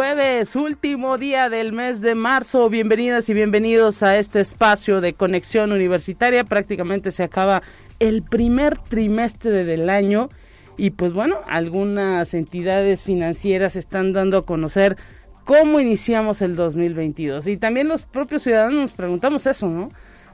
Jueves, último día del mes de marzo. Bienvenidas y bienvenidos a este espacio de conexión universitaria. Prácticamente se acaba el primer trimestre del año y pues bueno, algunas entidades financieras están dando a conocer cómo iniciamos el 2022. Y también los propios ciudadanos nos preguntamos eso, ¿no?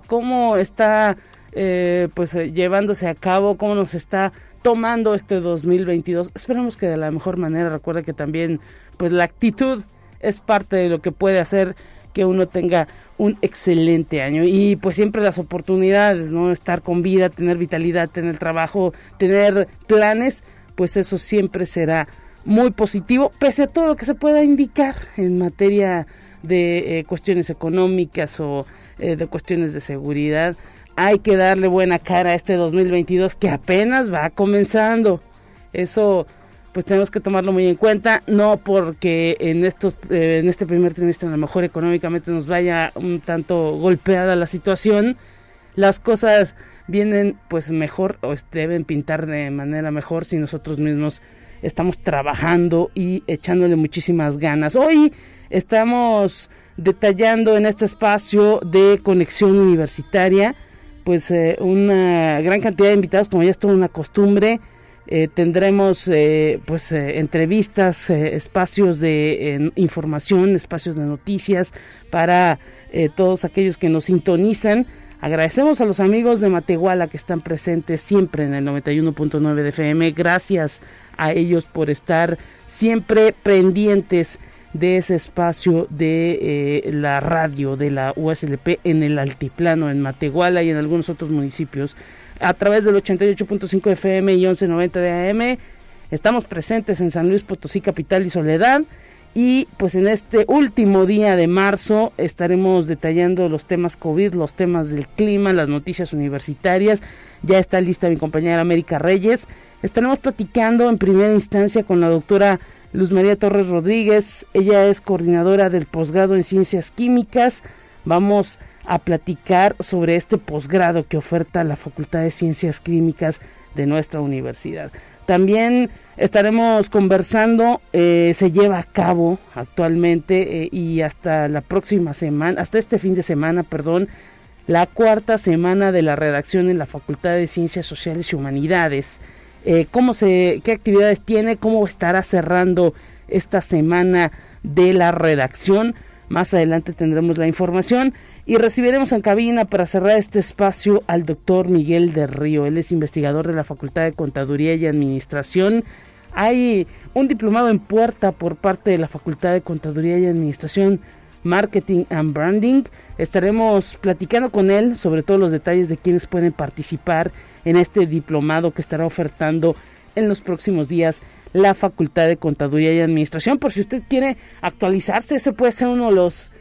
¿Cómo está eh, pues llevándose a cabo, cómo nos está tomando este 2022. Esperamos que de la mejor manera, recuerda que también pues la actitud es parte de lo que puede hacer que uno tenga un excelente año y pues siempre las oportunidades, ¿no? Estar con vida, tener vitalidad, tener trabajo, tener planes, pues eso siempre será muy positivo, pese a todo lo que se pueda indicar en materia de eh, cuestiones económicas o eh, de cuestiones de seguridad hay que darle buena cara a este 2022 que apenas va comenzando. Eso pues tenemos que tomarlo muy en cuenta, no porque en estos eh, en este primer trimestre a lo mejor económicamente nos vaya un tanto golpeada la situación, las cosas vienen pues mejor o deben pintar de manera mejor si nosotros mismos estamos trabajando y echándole muchísimas ganas. Hoy estamos detallando en este espacio de conexión universitaria pues eh, una gran cantidad de invitados, como ya es toda una costumbre. Eh, tendremos eh, pues entrevistas, espacios de información, espacios de noticias para todos aquellos que nos sintonizan. Agradecemos a los amigos de Matehuala que están presentes siempre en el 91.9 de FM. Gracias a ellos por estar siempre pendientes de ese espacio de eh, la radio de la USLP en el Altiplano, en Matehuala y en algunos otros municipios. A través del 88.5 FM y 1190 de AM. Estamos presentes en San Luis Potosí, Capital y Soledad. Y pues en este último día de marzo estaremos detallando los temas COVID, los temas del clima, las noticias universitarias. Ya está lista mi compañera América Reyes. Estaremos platicando en primera instancia con la doctora Luz María Torres Rodríguez, ella es coordinadora del posgrado en Ciencias Químicas. Vamos a platicar sobre este posgrado que oferta la Facultad de Ciencias Químicas de nuestra universidad. También estaremos conversando, eh, se lleva a cabo actualmente eh, y hasta la próxima semana, hasta este fin de semana, perdón, la cuarta semana de la redacción en la Facultad de Ciencias Sociales y Humanidades. Eh, cómo se, qué actividades tiene, cómo estará cerrando esta semana de la redacción. Más adelante tendremos la información y recibiremos en cabina para cerrar este espacio al doctor Miguel de Río. Él es investigador de la Facultad de Contaduría y Administración. Hay un diplomado en puerta por parte de la Facultad de Contaduría y Administración Marketing and Branding. Estaremos platicando con él sobre todos los detalles de quienes pueden participar en este diplomado que estará ofertando en los próximos días la Facultad de Contaduría y Administración. Por si usted quiere actualizarse, ese puede ser uno de los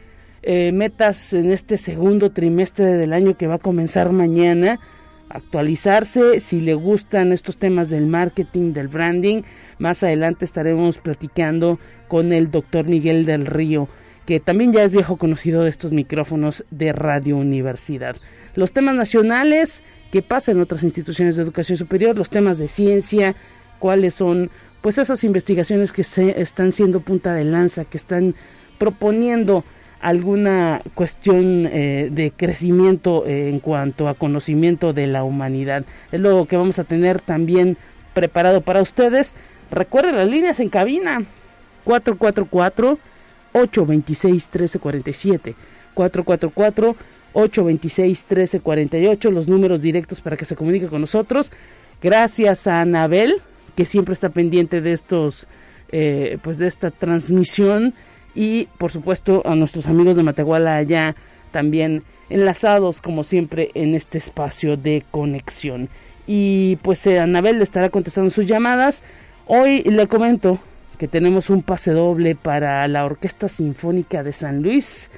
eh, metas en este segundo trimestre del año que va a comenzar mañana. Actualizarse, si le gustan estos temas del marketing, del branding, más adelante estaremos platicando con el doctor Miguel del Río que también ya es viejo conocido de estos micrófonos de Radio Universidad. Los temas nacionales, qué pasa en otras instituciones de educación superior, los temas de ciencia, cuáles son pues esas investigaciones que se están siendo punta de lanza, que están proponiendo alguna cuestión eh, de crecimiento eh, en cuanto a conocimiento de la humanidad. Es lo que vamos a tener también preparado para ustedes. Recuerden las líneas en cabina 444 826-1347. 444-826-1348, los números directos para que se comunique con nosotros. Gracias a Anabel, que siempre está pendiente de estos, eh, pues de esta transmisión. Y por supuesto a nuestros amigos de Matehuala allá también enlazados como siempre en este espacio de conexión. Y pues eh, Anabel le estará contestando sus llamadas. Hoy le comento que tenemos un pase doble para la Orquesta Sinfónica de San Luis.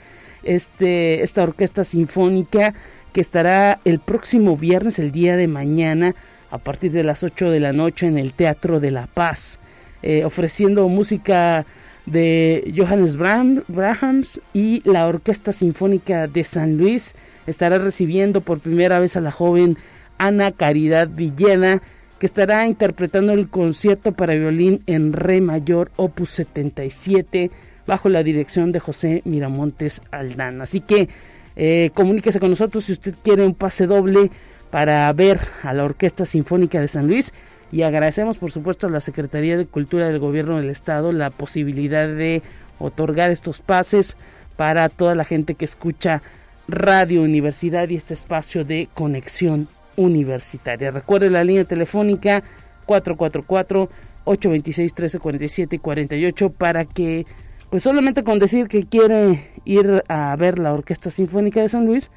este, esta orquesta sinfónica que estará el próximo viernes, el día de mañana, a partir de las 8 de la noche en el Teatro de la Paz, eh, ofreciendo música de Johannes Brahms y la Orquesta Sinfónica de San Luis. Estará recibiendo por primera vez a la joven Ana Caridad Villena, que estará interpretando el concierto para violín en re mayor opus 77 bajo la dirección de José Miramontes Aldán. Así que eh, comuníquese con nosotros si usted quiere un pase doble para ver a la Orquesta Sinfónica de San Luis y agradecemos por supuesto a la Secretaría de Cultura del Gobierno del Estado la posibilidad de otorgar estos pases para toda la gente que escucha Radio Universidad y este espacio de conexión universitaria. Recuerde la línea telefónica 444 826 1347 y 48 para que pues solamente con decir que quiere ir a ver la Orquesta Sinfónica de San Luis,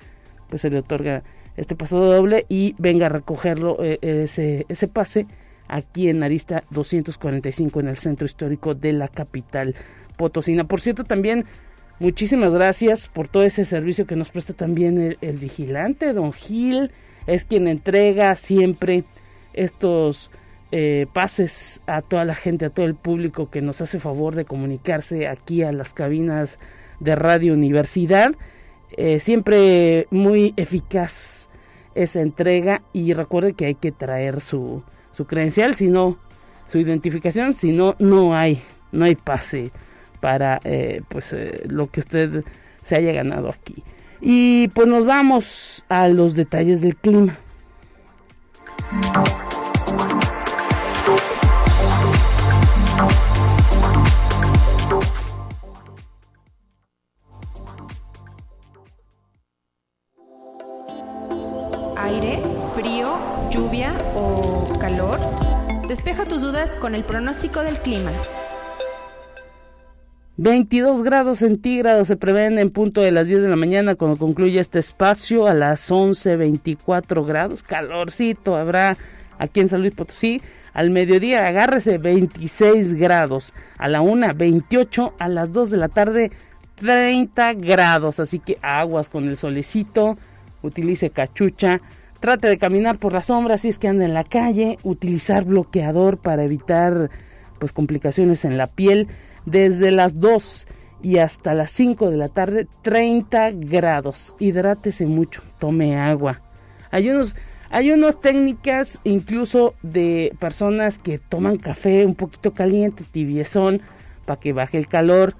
pues se le otorga este paso doble y venga a recogerlo eh, ese, ese pase aquí en Arista 245 en el centro histórico de la capital potosina. Por cierto, también muchísimas gracias por todo ese servicio que nos presta también el, vigilante, don Gil, es quien entrega siempre estos eh, pases a toda la gente, a todo el público que nos hace favor de comunicarse aquí a las cabinas de Radio Universidad. Eh, siempre muy eficaz esa entrega y recuerde que hay que traer su, su credencial, si no, su identificación, si no, no hay, no hay pase para eh, pues eh, lo que usted se haya ganado aquí. Y pues nos vamos a los detalles del clima. Despeja tus dudas con el pronóstico del clima. 22 grados centígrados se prevén en punto de las 10 de la mañana cuando concluya este espacio a las 11, 24 grados. Calorcito habrá aquí en San Luis Potosí. Al mediodía agárrese 26 grados. A la 1, 28. A las 2 de la tarde 30 grados. Así que aguas con el solecito. Utilice cachucha Trate de caminar por la sombra si es que anda en la calle, utilizar bloqueador para evitar pues complicaciones en la piel desde las 2 y hasta las 5 de la tarde 30 grados. Hidrátese mucho, tome agua. Hay unos hay unas técnicas incluso de personas que toman café un poquito caliente, tibiezón, para que baje el calor.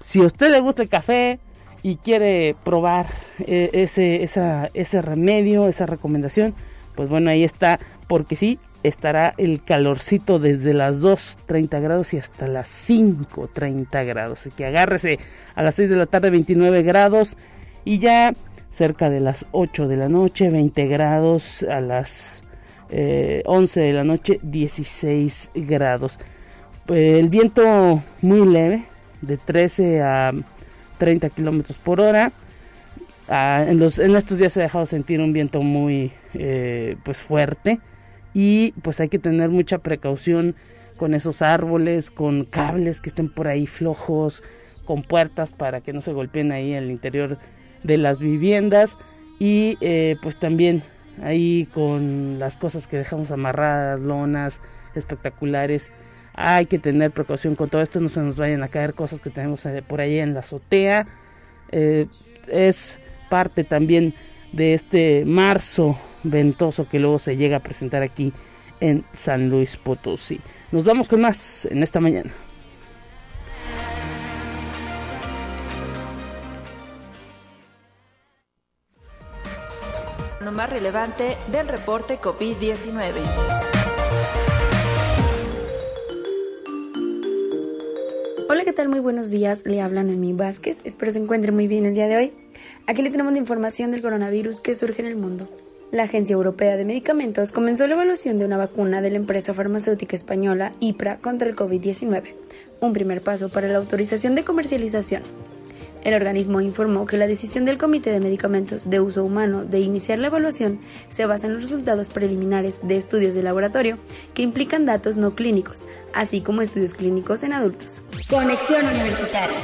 Si a usted le gusta el café, y quiere probar eh, ese, ese remedio, esa recomendación, pues bueno, ahí está, porque sí, estará el calorcito desde las 2.30 grados y hasta las 5.30 grados. Así que agárrese a las 6 de la tarde 29 grados y ya cerca de las 8 de la noche 20 grados, a las 11 eh, de la noche 16 grados. El viento muy leve, de 13 a 30 kilómetros por hora. Ah, en, estos días se ha dejado sentir un viento muy eh, pues fuerte y pues hay que tener mucha precaución con esos árboles, con cables que estén por ahí flojos, con puertas para que no se golpeen ahí el interior de las viviendas y eh, pues también ahí con las cosas que dejamos amarradas, lonas espectaculares hay que tener precaución con todo esto, no se nos vayan a caer cosas que tenemos eh, por ahí en la azotea. Eh, es parte también de este marzo ventoso que luego se llega a presentar aquí en San Luis Potosí. Nos vamos con más en esta mañana. Lo más relevante del reporte COVID-19. Hola, ¿qué tal? Muy buenos días. Le habla Noemí Vázquez. Espero se encuentre muy bien el día de hoy. Aquí le tenemos la información del coronavirus que surge en el mundo. La Agencia Europea de Medicamentos comenzó la evaluación de una vacuna de la empresa farmacéutica española IPRA contra el COVID-19, un primer paso para la autorización de comercialización. El organismo informó que la decisión del Comité de Medicamentos de Uso Humano de iniciar la evaluación se basa en los resultados preliminares de estudios de laboratorio que implican datos no clínicos, así como estudios clínicos en adultos. Conexión Universitaria.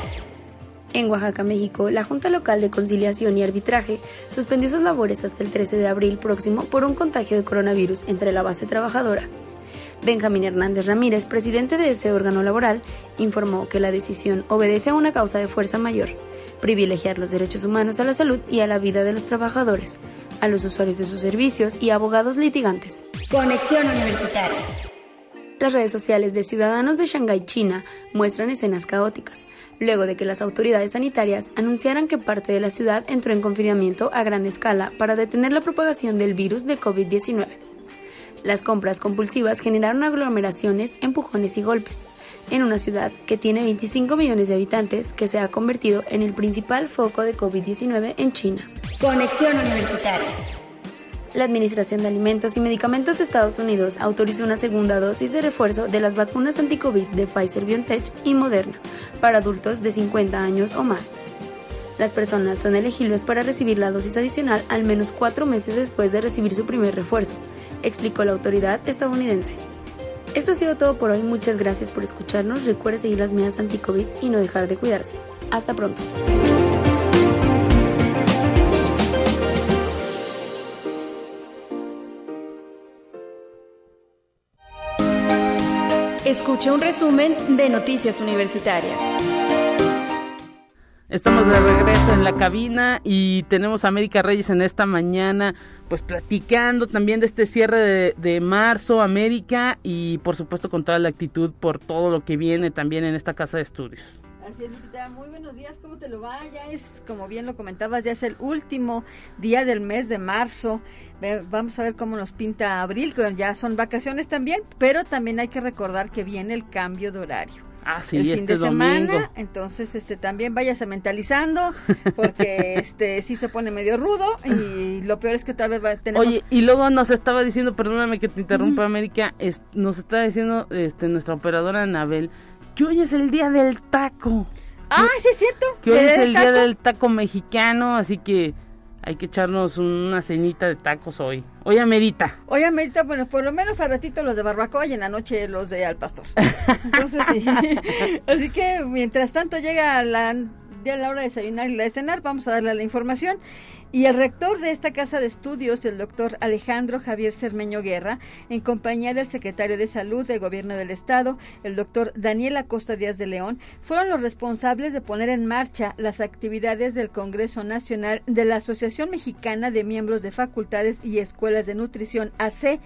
En Oaxaca, México, la Junta Local de Conciliación y Arbitraje suspendió sus labores hasta el 13 de abril próximo por un contagio de coronavirus entre la base trabajadora. Benjamín Hernández Ramírez, presidente de ese órgano laboral, informó que la decisión obedece a una causa de fuerza mayor, privilegiar los derechos humanos a la salud y a la vida de los trabajadores, a los usuarios de sus servicios y abogados litigantes. Conexión Universitaria. Las redes sociales de ciudadanos de Shanghái, China, muestran escenas caóticas, luego de que las autoridades sanitarias anunciaran que parte de la ciudad entró en confinamiento a gran escala para detener la propagación del virus de COVID-19. Las compras compulsivas generaron aglomeraciones, empujones y golpes, en una ciudad que tiene 25 millones de habitantes que se ha convertido en el principal foco de COVID-19 en China. Conexión Universitaria. La Administración de Alimentos y Medicamentos de Estados Unidos autorizó una segunda dosis de refuerzo de las vacunas anti-COVID de Pfizer BioNTech y Moderna para adultos de 50 años o más. Las personas son elegibles para recibir la dosis adicional al menos cuatro meses después de recibir su primer refuerzo, explicó la autoridad estadounidense. Esto ha sido todo por hoy. Muchas gracias por escucharnos. Recuerde seguir las medidas anti-COVID y no dejar de cuidarse. Hasta pronto. Escuche un resumen de Noticias Universitarias. Estamos de regreso en la cabina y tenemos a América Reyes en esta mañana, pues platicando también de este cierre de, de, marzo, América, y por supuesto con toda la actitud por todo lo que viene también en esta casa de estudios. Así es, Lupita. Muy buenos días, ¿cómo te lo va? Ya es, como bien lo comentabas, ya es el último día del mes de marzo. Vamos a ver cómo nos pinta abril, que ya son vacaciones también, pero también hay que recordar que viene el cambio de horario. Ah, sí, el fin este de semana, domingo. entonces este también váyase mentalizando porque este sí se pone medio rudo y lo peor es que tal vez va, tenemos Oye, y luego nos estaba diciendo, perdóname que te interrumpa América, es, nos está diciendo este nuestra operadora Anabel que hoy es el día del taco. Ah, sí es cierto. Que hoy es el día del taco mexicano, así que hay que echarnos una cenita de tacos hoy. Hoy amerita. Hoy amerita, bueno, por lo menos al ratito los de barbacoa y en la noche los de al pastor. Entonces sí. Así que mientras tanto llega la ya la hora de desayunar y la de cenar, vamos a darle la información. Y el rector de esta casa de estudios, el doctor Alejandro Javier Cermeño Guerra, en compañía del secretario de Salud del Gobierno del Estado, el doctor Daniel Acosta Díaz de León, fueron los responsables de poner en marcha las actividades del Congreso Nacional de la Asociación Mexicana de Miembros de Facultades y Escuelas de Nutrición, AC,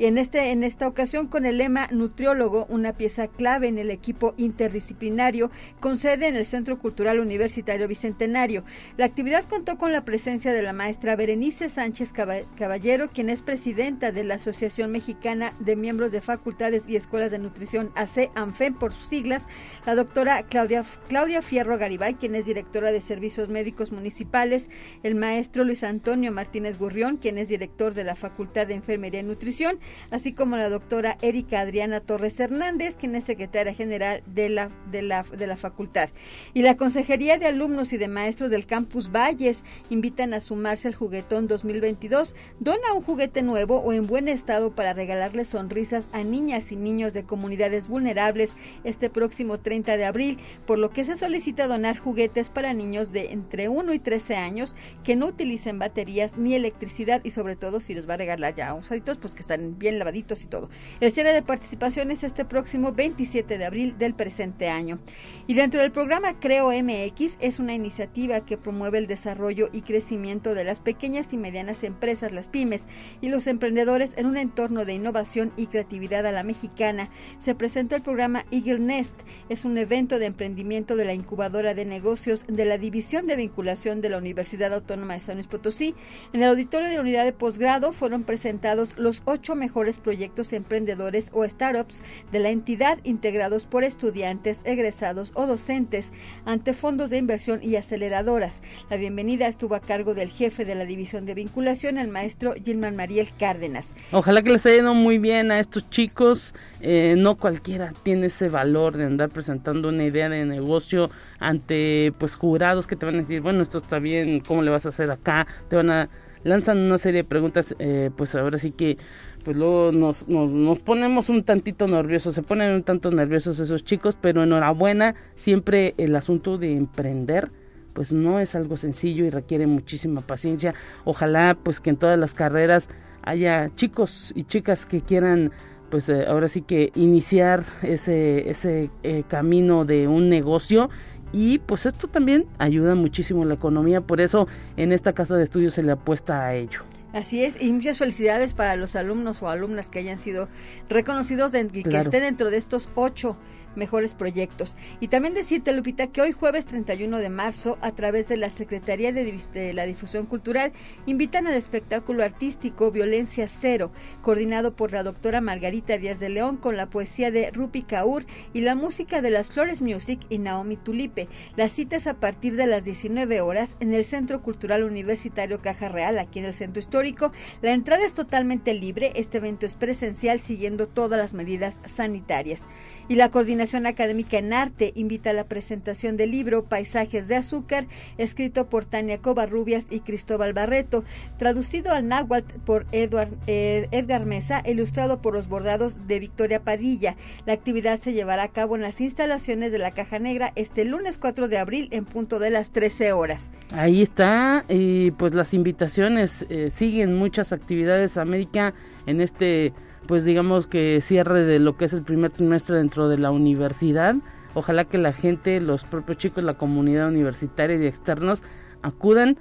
y en, este, en esta ocasión con el lema Nutriólogo, una pieza clave en el equipo interdisciplinario, con sede en el Centro Cultural Universitario Bicentenario. La actividad contó con la presencia de la maestra Berenice Sánchez Caballero, quien es presidenta de la Asociación Mexicana de Miembros de Facultades y Escuelas de Nutrición, AC ANFEM por sus siglas, la doctora Claudia, Claudia Fierro Garibay, quien es directora de Servicios Médicos Municipales, el maestro Luis Antonio Martínez Gurrión, quien es director de la Facultad de Enfermería y Nutrición, así como la doctora Erika Adriana Torres Hernández, quien es secretaria general de la, de la, de la facultad. Y la Consejería de Alumnos y de Maestros del Campus Valles invitan a sumarse al juguetón 2022. Dona un juguete nuevo o en buen estado para regalarles sonrisas a niñas y niños de comunidades vulnerables este próximo 30 de abril, por lo que se solicita donar juguetes para niños de entre 1 y 13 años que no utilicen baterías ni electricidad y sobre todo si los va a regalar ya usaditos, pues que están bien lavaditos y todo. El cierre de participación es este próximo 27 de abril del presente año. Y dentro del programa Creo MX es una iniciativa que promueve el desarrollo y crecimiento de las pequeñas y medianas empresas, las pymes y los emprendedores en un entorno de innovación y creatividad a la mexicana. Se presentó el programa Eagle Nest. Es un evento de emprendimiento de la incubadora de negocios de la División de Vinculación de la Universidad Autónoma de San Luis Potosí. En el auditorio de la unidad de posgrado fueron presentados los ocho mejores proyectos emprendedores o startups de la entidad integrados por estudiantes, egresados o docentes ante fondos de inversión y aceleradoras. La bienvenida estuvo a cargo del jefe de la División de Vinculación, el maestro Gilman Mariel Cárdenas. Ojalá que les haya ido muy bien a estos chicos. Eh, no cualquiera tiene ese valor de andar presentando una idea de negocio ante pues jurados que te van a decir, bueno, esto está bien, ¿cómo le vas a hacer acá? Te van a lanzan una serie de preguntas, eh, pues ahora sí que pues luego nos, nos, nos, ponemos un tantito nerviosos, se ponen un tanto nerviosos esos chicos, pero enhorabuena, siempre el asunto de emprender pues no es algo sencillo y requiere muchísima paciencia. Ojalá pues que en todas las carreras haya chicos y chicas que quieran pues eh, ahora sí que iniciar ese, ese eh, camino de un negocio y pues esto también ayuda muchísimo a la economía, por eso en esta casa de estudios se le apuesta a ello. Así es, y muchas felicidades para los alumnos o alumnas que hayan sido reconocidos y que estén dentro de estos ocho mejores proyectos. Y también decirte, Lupita, que hoy jueves 31 de marzo, a través de la Secretaría de, la Difusión Cultural, invitan al espectáculo artístico Violencia Cero, coordinado por la doctora Margarita Díaz de León, con la poesía de Rupi Kaur y la música de las Flores Music y Naomi Tulipe. Las citas a partir de las 19 horas en el Centro Cultural Universitario Caja Real, aquí en el Centro Histórico. La entrada es totalmente libre, este evento es presencial siguiendo todas las medidas sanitarias. Y la Coordinación Académica en Arte invita a la presentación del libro Paisajes de Azúcar, escrito por Tania Covarrubias y Cristóbal Barreto, traducido al náhuatl por Edward, eh, Edgar Mesa, ilustrado por los bordados de Victoria Padilla. La actividad se llevará a cabo en las instalaciones de la Caja Negra este lunes 4 de abril en punto de las 13 horas. Ahí está, y pues las invitaciones eh, siguen muchas actividades América en este pues digamos que cierre de lo que es el primer trimestre dentro de la universidad. Ojalá que la gente, los propios chicos, la comunidad universitaria y externos acudan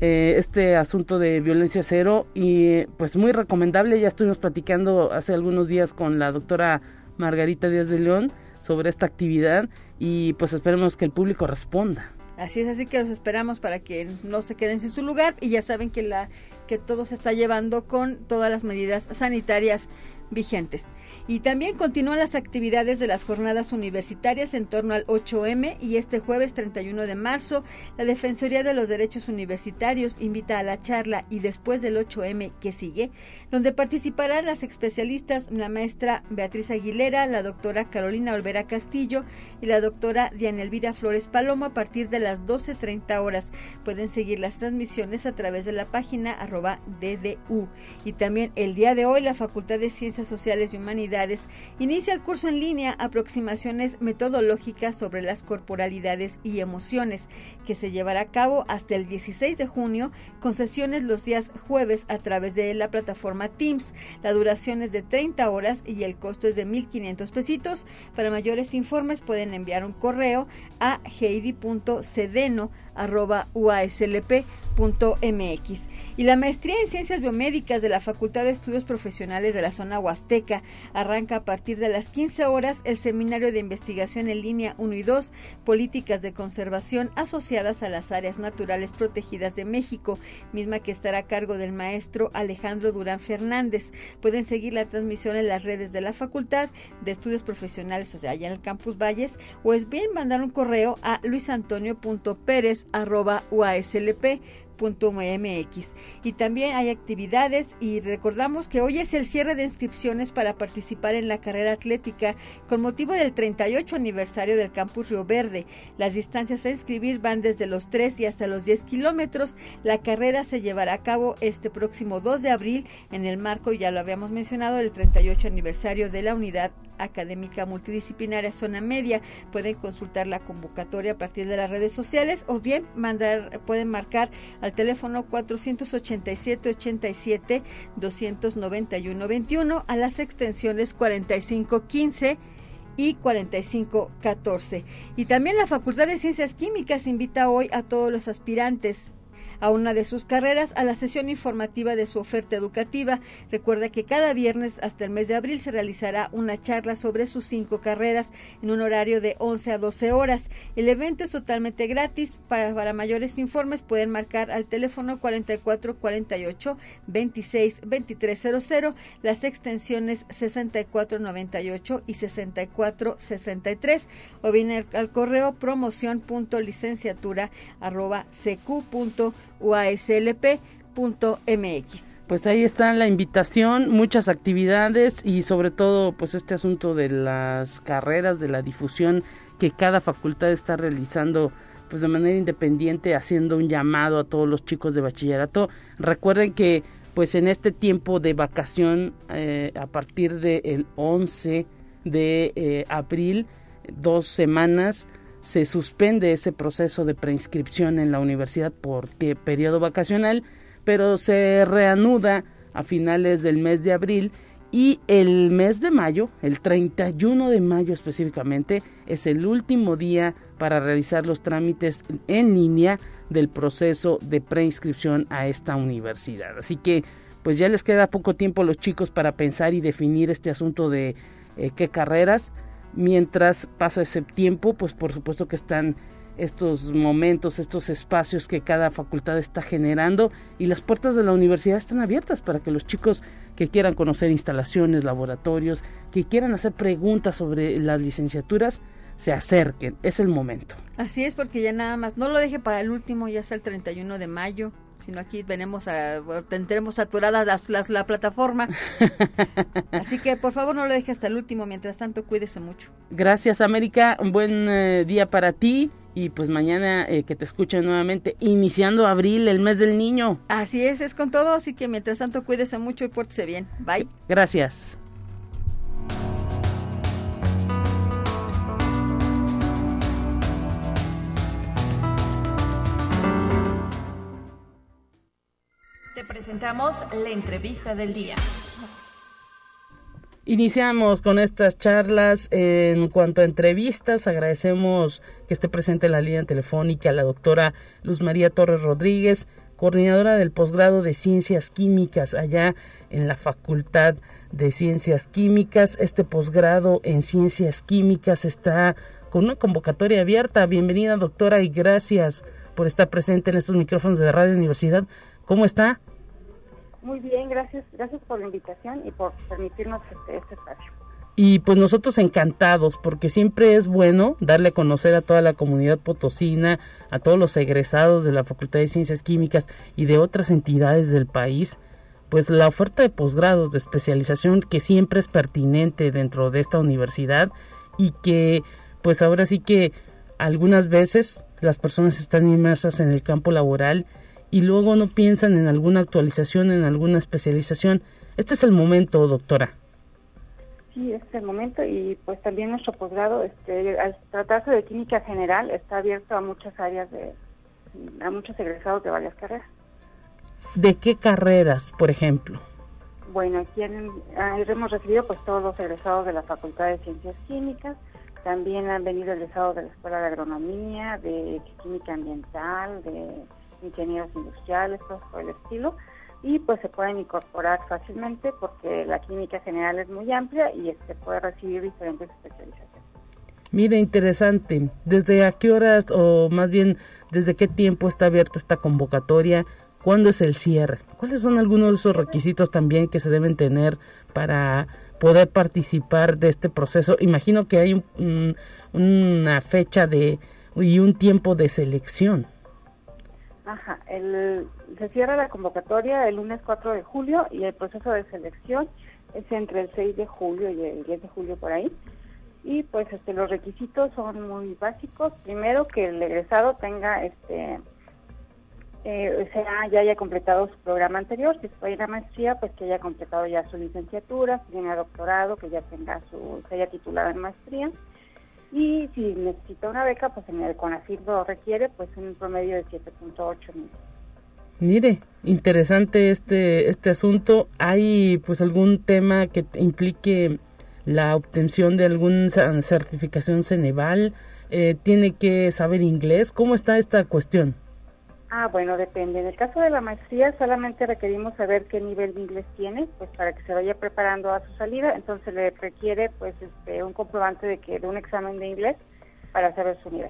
eh, este asunto de violencia cero y pues muy recomendable. Ya estuvimos platicando hace algunos días con la doctora Margarita Díaz de León sobre esta actividad y pues esperemos que el público responda. Así es, así que los esperamos para que no se queden sin su lugar y ya saben que la que todo se está llevando con todas las medidas sanitarias vigentes. Y también continúan las actividades de las jornadas universitarias en torno al 8M y este jueves 31 de marzo la Defensoría de los Derechos Universitarios invita a la charla y después del 8M que sigue, donde participarán las especialistas la maestra Beatriz Aguilera, la doctora Carolina Olvera Castillo y la doctora Diana Elvira Flores Palomo a partir de las 12.30 horas. Pueden seguir las transmisiones a través de la página arroba DDU. Y también el día de hoy la Facultad de Ciencias Sociales y Humanidades, inicia el curso en línea Aproximaciones Metodológicas sobre las Corporalidades y Emociones, que se llevará a cabo hasta el 16 de junio, con sesiones los días jueves a través de la plataforma Teams. La duración es de 30 horas y el costo es de 1.500 pesitos. Para mayores informes pueden enviar un correo a Y la maestría en Ciencias Biomédicas de la Facultad de Estudios Profesionales de la Zona Huasteca arranca a partir de las 15 horas el Seminario de Investigación en Línea 1 y 2, Políticas de Conservación asociadas a las áreas naturales protegidas de México, misma que estará a cargo del maestro Alejandro Durán Fernández. Pueden seguir la transmisión en las redes de la Facultad de Estudios Profesionales, o sea, allá en el Campus Valles, o es bien mandar un correo a luisantonio.perez.uaslp Y también hay actividades y recordamos que hoy es el cierre de inscripciones para participar en la carrera atlética con motivo del 38 aniversario del Campus Río Verde. Las distancias a inscribir van desde los 3 y hasta los 10 kilómetros. La carrera se llevará a cabo este próximo 2 de abril en el marco, ya lo habíamos mencionado, del 38 aniversario de la unidad académica multidisciplinaria zona media. Pueden consultar la convocatoria a partir de las redes sociales o bien mandar, pueden marcar al teléfono 487 87 291 21 a las extensiones 4515 y 4514. Y también la Facultad de Ciencias Químicas invita hoy a todos los aspirantes a una de sus carreras a la sesión informativa de su oferta educativa. Recuerda que cada viernes hasta el mes de abril se realizará una charla sobre sus cinco carreras en un horario de 11 a 12 horas. El evento es totalmente gratis. Para, mayores informes pueden marcar al teléfono 4448 26 2300 las extensiones 6498 y 6463 o bien al correo promoción.licenciatura arroba uaslp.mx. Pues ahí está la invitación, muchas actividades y sobre todo pues este asunto de las carreras, de la difusión que cada facultad está realizando pues de manera independiente haciendo un llamado a todos los chicos de bachillerato. Recuerden que pues en este tiempo de vacación eh, a partir del 11 de eh, abril, dos semanas, se suspende ese proceso de preinscripción en la universidad por periodo vacacional, pero se reanuda a finales del mes de abril y el mes de mayo, el 31 de mayo específicamente, es el último día para realizar los trámites en línea del proceso de preinscripción a esta universidad. Así que pues ya les queda poco tiempo a los chicos para pensar y definir este asunto de eh, qué carreras. Mientras pasa ese tiempo, pues por supuesto que están estos momentos, estos espacios que cada facultad está generando y las puertas de la universidad están abiertas para que los chicos que quieran conocer instalaciones, laboratorios, que quieran hacer preguntas sobre las licenciaturas, se acerquen. Es el momento. Así es, porque ya nada más, no lo deje para el último, ya sea el 31 de mayo, sino aquí venimos a, tendremos saturada las, la plataforma. Así que por favor no lo deje hasta el último, mientras tanto cuídese mucho. Gracias América, un buen eh, día para ti y pues mañana eh, que te escuchen nuevamente, iniciando abril, el mes del niño. Así es, es con todo, así que mientras tanto cuídese mucho y pórtese bien. Bye. Gracias. Te presentamos la entrevista del día. Iniciamos con estas charlas en cuanto a entrevistas. Agradecemos que esté presente en la línea telefónica la doctora Luz María Torres Rodríguez, coordinadora del posgrado de Ciencias Químicas allá en la Facultad de Ciencias Químicas. Este posgrado en Ciencias Químicas está con una convocatoria abierta. Bienvenida doctora y gracias por estar presente en estos micrófonos de Radio Universidad. ¿Cómo está? Muy bien, gracias, gracias por la invitación y por permitirnos este, este, espacio. Y pues nosotros encantados, porque siempre es bueno darle a conocer a toda la comunidad potosina, a todos los egresados de la Facultad de Ciencias Químicas y de otras entidades del país, pues la oferta de posgrados de especialización que siempre es pertinente dentro de esta universidad y que pues ahora sí que algunas veces las personas están inmersas en el campo laboral y luego no piensan en alguna actualización, en alguna especialización. Este es el momento, doctora. Sí, este es el momento y pues también nuestro posgrado, este, al tratarse de química general, está abierto a muchas áreas de, a muchos egresados de varias carreras. ¿De qué carreras, por ejemplo? Bueno, aquí ah, hemos recibido pues todos los egresados de la Facultad de Ciencias Químicas, también han venido egresados de la Escuela de Agronomía, de Química Ambiental, de ingenieros industriales, cosas por el estilo, y pues se pueden incorporar fácilmente porque la química general es muy amplia y se este, puede recibir diferentes especializaciones. Mire, interesante. ¿Desde a qué horas o más bien desde qué tiempo está abierta esta convocatoria? ¿Cuándo es el cierre? ¿Cuáles son algunos de esos requisitos también que se deben tener para poder participar de este proceso? Imagino que hay una fecha de y un tiempo de selección. Ajá, el, se cierra la convocatoria el lunes 4 de julio y el proceso de selección es entre el 6 de julio y el 10 de julio por ahí. Y pues este, los requisitos son muy básicos. Primero que el egresado tenga este eh, sea, ya haya completado su programa anterior, si es una maestría, pues que haya completado ya su licenciatura, si tiene doctorado, que ya tenga su, se haya titulado en maestría y si necesita una beca, pues en el CONACYT lo requiere, pues un promedio de 7.8 mil. Mire, interesante este, este asunto. ¿Hay pues algún tema que implique la obtención de alguna certificación Ceneval? Eh, ¿Tiene que saber inglés? ¿Cómo está esta cuestión? Ah, bueno, depende. En el caso de la maestría solamente requerimos saber qué nivel de inglés tiene, pues para que se vaya preparando a su salida. Entonces le requiere pues este, un comprobante de que de un examen de inglés para saber su nivel.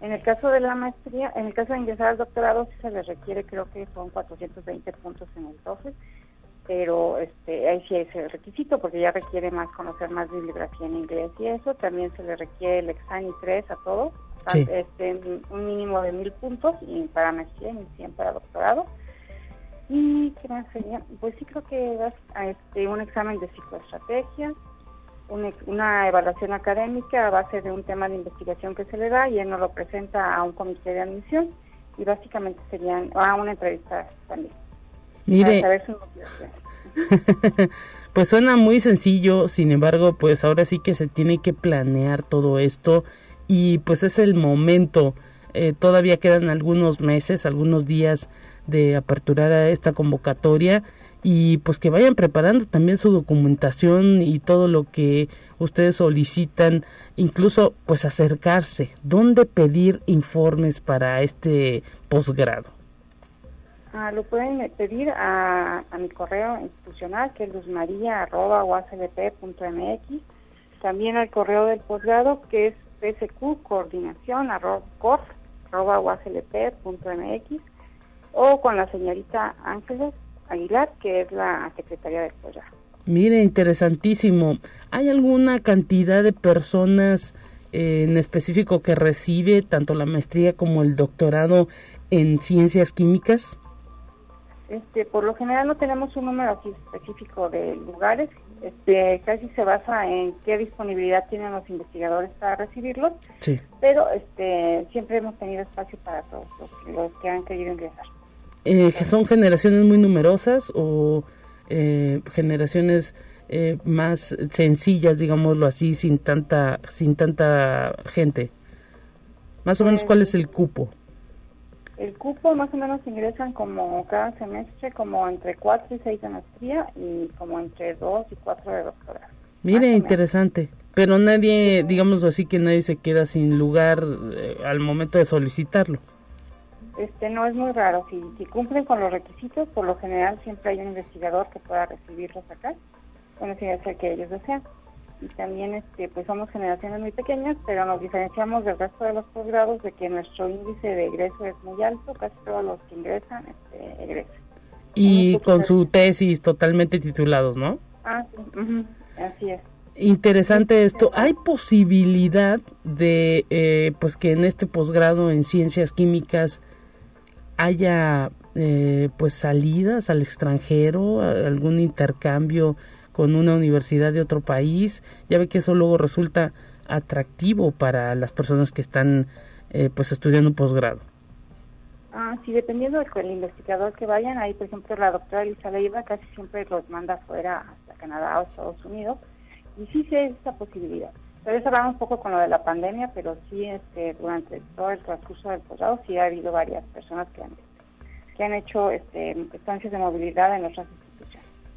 En el caso de la maestría, en el caso de ingresar al doctorado sí se le requiere, creo que son 420 puntos en el TOEFL, pero este, ahí sí es el requisito porque ya requiere más conocer más bibliografía en inglés y eso. También se le requiere el examen 3 a todos este, un mínimo de mil puntos y para maestría y 100 para doctorado. ¿Y qué más sería? Pues sí creo que das a este, un examen de psicoestrategia una evaluación académica a base de un tema de investigación que se le da y él nos lo presenta a un comité de admisión y básicamente serían a una entrevista también. Mire, pues suena muy sencillo, sin embargo, pues ahora sí que se tiene que planear todo esto y pues es el momento. Eh, todavía quedan algunos meses, algunos días de aperturar a esta convocatoria y pues que vayan preparando también su documentación y todo lo que ustedes solicitan, incluso pues acercarse, dónde pedir informes para este posgrado. Ah, lo pueden pedir a, mi correo institucional que es luzmaria.mx, también al correo del posgrado que es psq coordinación o con la señorita Ángeles Aguilar, que es la secretaria del posgrado. Mire, interesantísimo. ¿Hay alguna cantidad de personas eh, en específico que recibe tanto la maestría como el doctorado en ciencias químicas? Este, por lo general no tenemos un número así específico de lugares, este, casi se basa en qué disponibilidad tienen los investigadores para recibirlos, sí. pero este, siempre hemos tenido espacio para todos los, que han querido ingresar. Eh, ¿Son generaciones muy numerosas o eh, generaciones eh, más sencillas, digámoslo así, sin tanta, sin tanta gente? Más o menos, ¿cuál es el cupo? El cupo más o menos ingresan como cada semestre como entre 4 y 6 de maestría y como entre 2 y 4 de doctorado. Mire, interesante. Pero nadie, digamos así, que nadie se queda sin lugar eh, al momento de solicitarlo. Este no es muy raro. Si, si cumplen con los requisitos, por lo general siempre hay un investigador que pueda recibirlos acá. Bueno, si es el que ellos desean y también este pues somos generaciones muy pequeñas, pero nos diferenciamos del resto de los posgrados de que nuestro índice de egreso es muy alto, casi todos los que ingresan este, egresan. Y con su tesis totalmente titulados, ¿no? Ah, sí, así es. Interesante esto. ¿Hay posibilidad de eh, pues que en este posgrado en ciencias químicas haya eh, pues salidas al extranjero, algún intercambio con una universidad de otro país, ya ve que eso luego resulta atractivo para las personas que están eh, pues estudiando posgrado. Ah, sí, dependiendo del investigador que vayan, ahí por ejemplo la doctora Elisa Leiva casi siempre los manda fuera hasta Canadá o Estados Unidos, y sí sé esa posibilidad. Pero eso va un poco con lo de la pandemia, pero sí este, durante todo el transcurso del posgrado sí ha habido varias personas que han, que han hecho este, estancias de movilidad en otras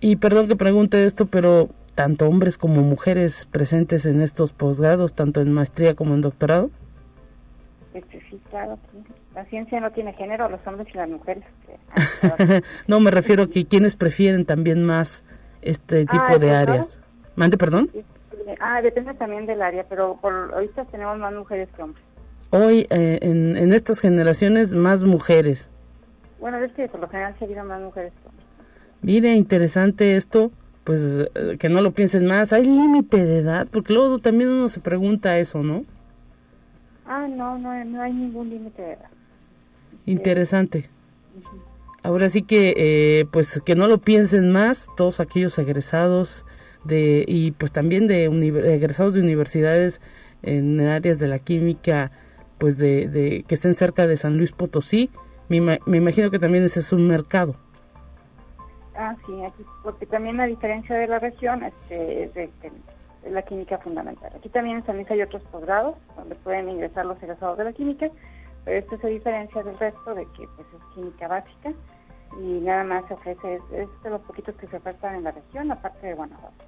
y perdón que pregunte esto, pero tanto hombres como mujeres presentes en estos posgrados, tanto en maestría como en doctorado. Este, sí, claro. La ciencia no tiene género, los hombres y las mujeres. no, me refiero a que quienes prefieren también más este tipo ah, de áreas. ¿Mande, perdón? Ah, depende también del área, pero por ahorita tenemos más mujeres que hombres. Hoy, eh, en, en estas generaciones, más mujeres. Bueno, es que por lo general se más mujeres que. Mire, interesante esto, pues eh, que no lo piensen más. ¿Hay límite de edad? Porque luego también uno se pregunta eso, ¿no? Ah, no, no, no hay ningún límite de edad. Interesante. Ahora sí que, eh, pues que no lo piensen más todos aquellos egresados de y pues también de egresados de universidades en áreas de la química, pues de, de que estén cerca de San Luis Potosí. Me, me imagino que también ese es un mercado. Ah, sí, porque también a diferencia de la región, este, es de, la química fundamental. Aquí también en hay otros posgrados donde pueden ingresar los egresados de la química, pero esto se diferencia del resto de que pues es química básica y nada más se ofrece, es, de los poquitos que se ofertan en la región, aparte de Guanajuato.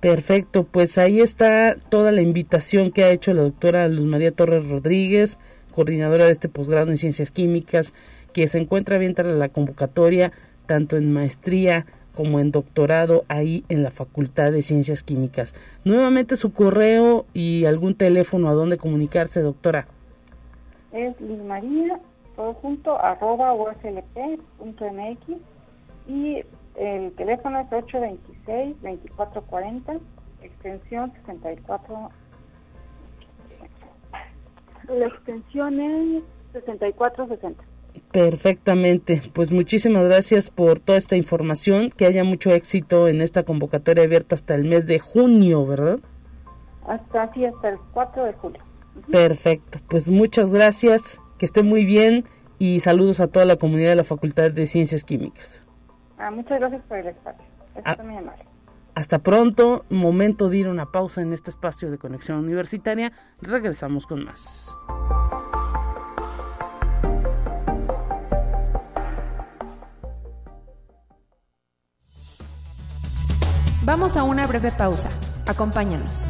Perfecto, pues ahí está toda la invitación que ha hecho la doctora Luz María Torres Rodríguez, coordinadora de este posgrado en Ciencias Químicas, que se encuentra bien tras la convocatoria tanto en maestría como en doctorado ahí en la Facultad de Ciencias Químicas. Nuevamente su correo y algún teléfono a donde comunicarse, doctora. Es María, todo junto, arroba uslp.mx y el teléfono es 826-2440, extensión 64. La extensión es 6460. Perfectamente. Pues muchísimas gracias por toda esta información. Que haya mucho éxito en esta convocatoria abierta hasta el mes de junio, ¿verdad? Hasta así, hasta el 4 de julio. Perfecto. Pues muchas gracias. Que esté muy bien y saludos a toda la comunidad de la Facultad de Ciencias Químicas. Ah, muchas gracias por el espacio. Ah, muy amable. Hasta pronto. Momento de ir a una pausa en este espacio de conexión universitaria. Regresamos con más. Vamos a una breve pausa. Acompáñanos.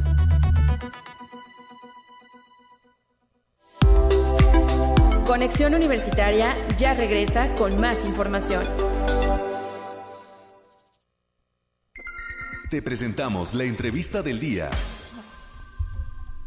Conexión Universitaria ya regresa con más información. Te presentamos la entrevista del día.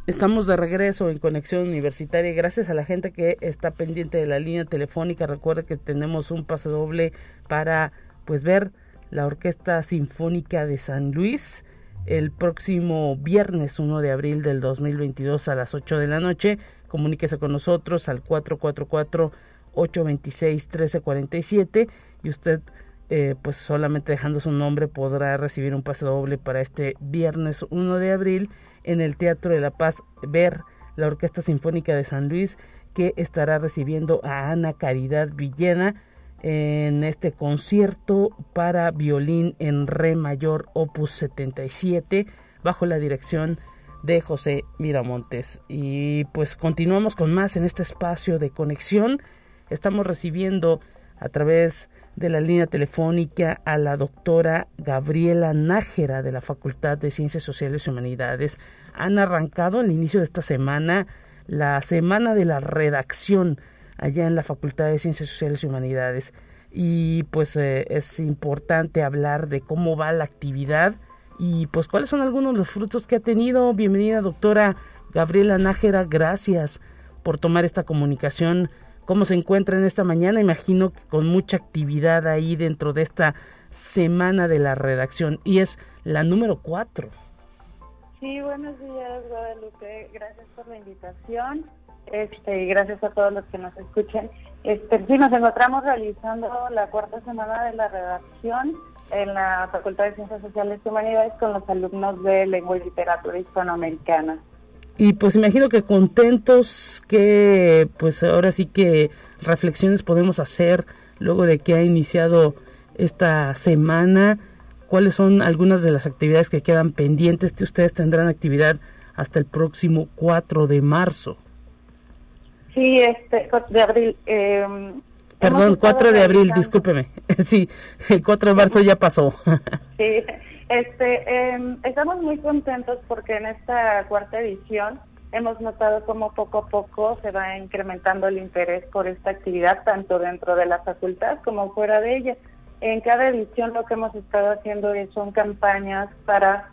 Estamos de regreso en Conexión Universitaria gracias a la gente que está pendiente de la línea telefónica. Recuerda que tenemos un paso doble para pues ver la Orquesta Sinfónica de San Luis el próximo viernes 1 de abril del 2022 a las 8 de la noche. Comuníquese con nosotros al 444-826-1347 y usted eh, pues solamente dejando su nombre podrá recibir un pase doble para este viernes 1 de abril en el Teatro de la Paz ver la Orquesta Sinfónica de San Luis que estará recibiendo a Ana Caridad Villena en este concierto para violín en re mayor opus 77 bajo la dirección de José Miramontes. Y pues continuamos con más en este espacio de conexión. Estamos recibiendo a través de la línea telefónica a la doctora Gabriela Nájera de la Facultad de Ciencias Sociales y Humanidades. Han arrancado al inicio de esta semana la semana de la redacción allá en la Facultad de Ciencias Sociales y Humanidades. Y pues eh, es importante hablar de cómo va la actividad y pues cuáles son algunos de los frutos que ha tenido. Bienvenida doctora Gabriela Nájera, gracias por tomar esta comunicación. ¿Cómo se encuentra en esta mañana? Imagino que con mucha actividad ahí dentro de esta semana de la redacción y es la número cuatro. Sí, buenos días Guadalupe, gracias por la invitación este, y gracias a todos los que nos escuchen. Este, sí, nos encontramos realizando la cuarta semana de la redacción en la Facultad de Ciencias Sociales y Humanidades con los alumnos de Lengua y Literatura Hispanoamericana. Y pues imagino que contentos que pues ahora sí que reflexiones podemos hacer luego de que ha iniciado esta semana. ¿Cuáles son algunas de las actividades que quedan pendientes? Ustedes tendrán actividad hasta el próximo 4 de marzo. Sí, este, de abril. Eh, Perdón, 4 de abril, discúlpeme. sí, el 4 de marzo ya pasó. sí, este, eh, estamos muy contentos porque en esta cuarta edición hemos notado cómo poco a poco se va incrementando el interés por esta actividad, tanto dentro de la facultad como fuera de ella. En cada edición lo que hemos estado haciendo son campañas para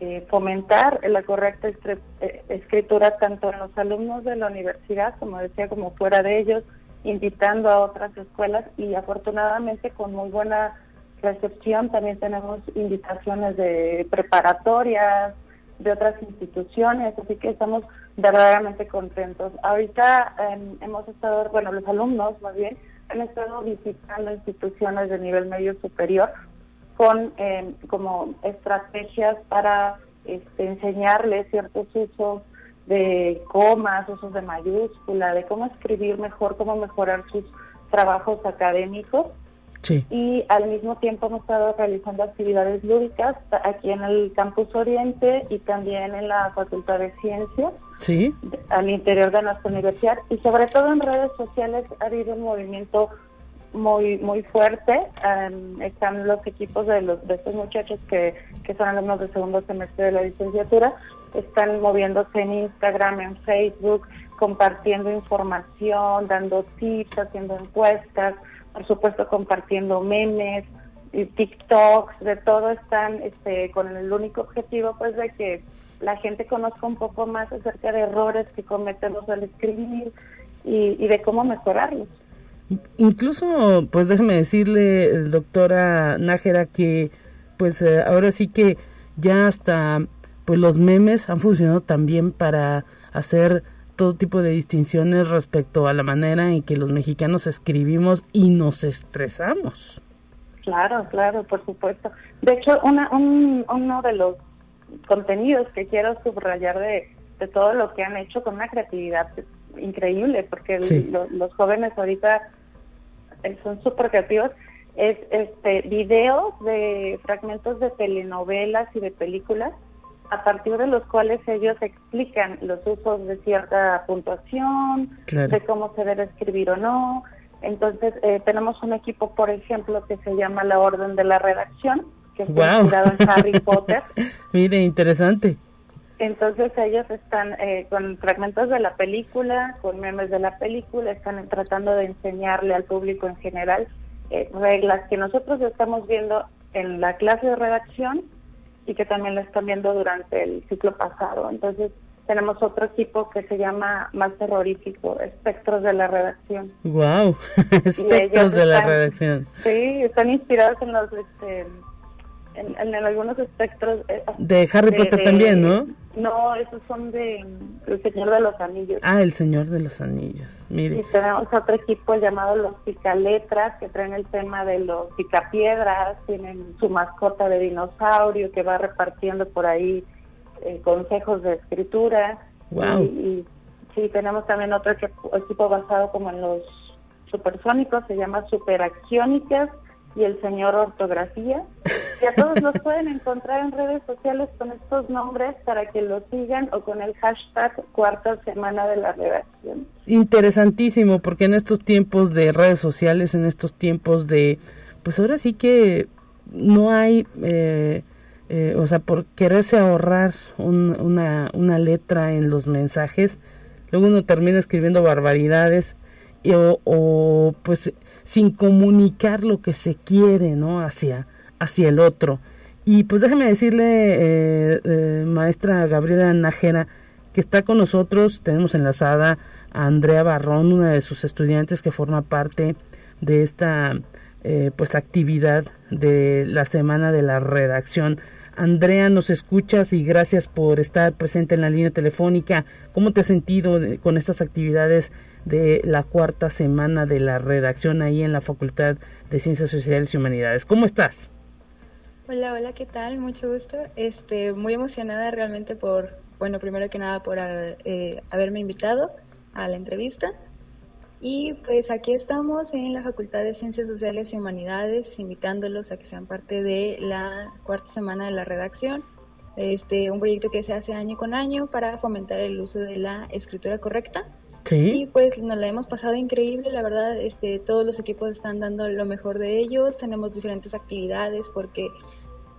eh, fomentar la correcta eh, escritura tanto en los alumnos de la universidad, como decía, como fuera de ellos, invitando a otras escuelas y afortunadamente con muy buena recepción también tenemos invitaciones de preparatorias, de otras instituciones, así que estamos verdaderamente contentos. Ahorita em, hemos estado, bueno, los alumnos más bien, han estado visitando instituciones de nivel medio superior con em, como estrategias para este, enseñarles ciertos usos de comas, usos de mayúscula, de cómo escribir mejor, cómo mejorar sus trabajos académicos. Y al mismo tiempo hemos estado realizando actividades lúdicas aquí en el Campus Oriente y también en la Facultad de Ciencias, sí. al interior de nuestra universidad. Y sobre todo en redes sociales ha habido un movimiento muy muy fuerte. están los equipos de los de estos muchachos que, que son alumnos del segundo semestre de la licenciatura, están moviéndose en Instagram, en Facebook, compartiendo información, dando tips, haciendo encuestas, por supuesto compartiendo memes, y TikToks, de todo están este, con el único objetivo pues de que la gente conozca un poco más acerca de errores que cometemos al escribir y de cómo mejorarlos. Incluso, pues déjeme decirle, doctora Nájera, que pues eh, ahora sí que ya hasta pues los memes han funcionado también para hacer todo tipo de distinciones respecto a la manera en que los mexicanos escribimos y nos expresamos. Claro, claro, por supuesto. De hecho, una, uno de los contenidos que quiero subrayar de, todo lo que han hecho con una creatividad increíble, porque los jóvenes ahorita son súper creativos, es este videos de fragmentos de telenovelas y de películas a partir de los cuales ellos explican los usos de cierta puntuación, de cómo se debe escribir o no. Entonces, eh, tenemos un equipo, por ejemplo, que se llama la Orden de la Redacción, que está inspirado en Harry Potter. Mire, interesante. Entonces ellos están eh, con fragmentos de la película, con memes de la película, están tratando de enseñarle al público en general eh, reglas que nosotros estamos viendo en la clase de redacción y que también lo están viendo durante el ciclo pasado. Entonces, tenemos otro equipo que se llama más terrorífico, Espectros de la Redacción. ¡Wow! Espectros de la Redacción. Sí, están inspirados en los este, en, algunos espectros. Eh, de Harry Potter también, ¿no? No, esos son de El Señor de los Anillos. Ah, El Señor de los Anillos, mire. Y tenemos otro equipo llamado Los Picaletras, que traen el tema de los picapiedras, tienen su mascota de dinosaurio que va repartiendo por ahí eh, consejos de escritura. Wow. Y, sí, tenemos también otro equipo basado como en los supersónicos, se llama Superacciónicas y el señor ortografía. Y a todos los pueden encontrar en redes sociales con estos nombres para que los sigan o con el hashtag cuarta semana de la redacción. Interesantísimo, porque en estos tiempos de redes sociales, en estos tiempos de, pues ahora sí que no hay, eh, eh, o sea, por quererse ahorrar una, una letra en los mensajes, luego uno termina escribiendo barbaridades o, o pues sin comunicar lo que se quiere, ¿no? Hacia, hacia el otro. Y pues déjeme decirle, eh, eh, maestra Gabriela Najera, que está con nosotros, tenemos enlazada a Andrea Barrón, una de sus estudiantes que forma parte de esta eh, pues actividad de la semana de la redacción. Andrea, nos escuchas y gracias por estar presente en la línea telefónica. ¿Cómo te has sentido con estas actividades de la cuarta semana de la redacción ahí en la Facultad de Ciencias Sociales y Humanidades. ¿Cómo estás? Hola, hola, ¿qué tal? Mucho gusto. Este, muy emocionada realmente por, bueno, primero que nada por eh, haberme invitado a la entrevista. Y pues aquí estamos en la Facultad de Ciencias Sociales y Humanidades, invitándolos a que sean parte de la cuarta semana de la redacción. Este, un proyecto que se hace año con año para fomentar el uso de la escritura correcta y pues nos la hemos pasado increíble, la verdad, este, todos los equipos están dando lo mejor de ellos, tenemos diferentes actividades porque,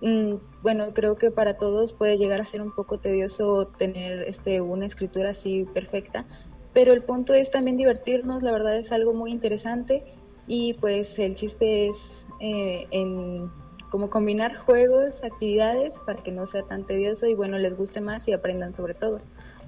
mm, bueno, creo que para todos puede llegar a ser un poco tedioso tener este, una escritura así perfecta, pero el punto es también divertirnos, la verdad es algo muy interesante y pues el chiste es eh, en como combinar juegos, actividades para que no sea tan tedioso y bueno, les guste más y aprendan sobre todo.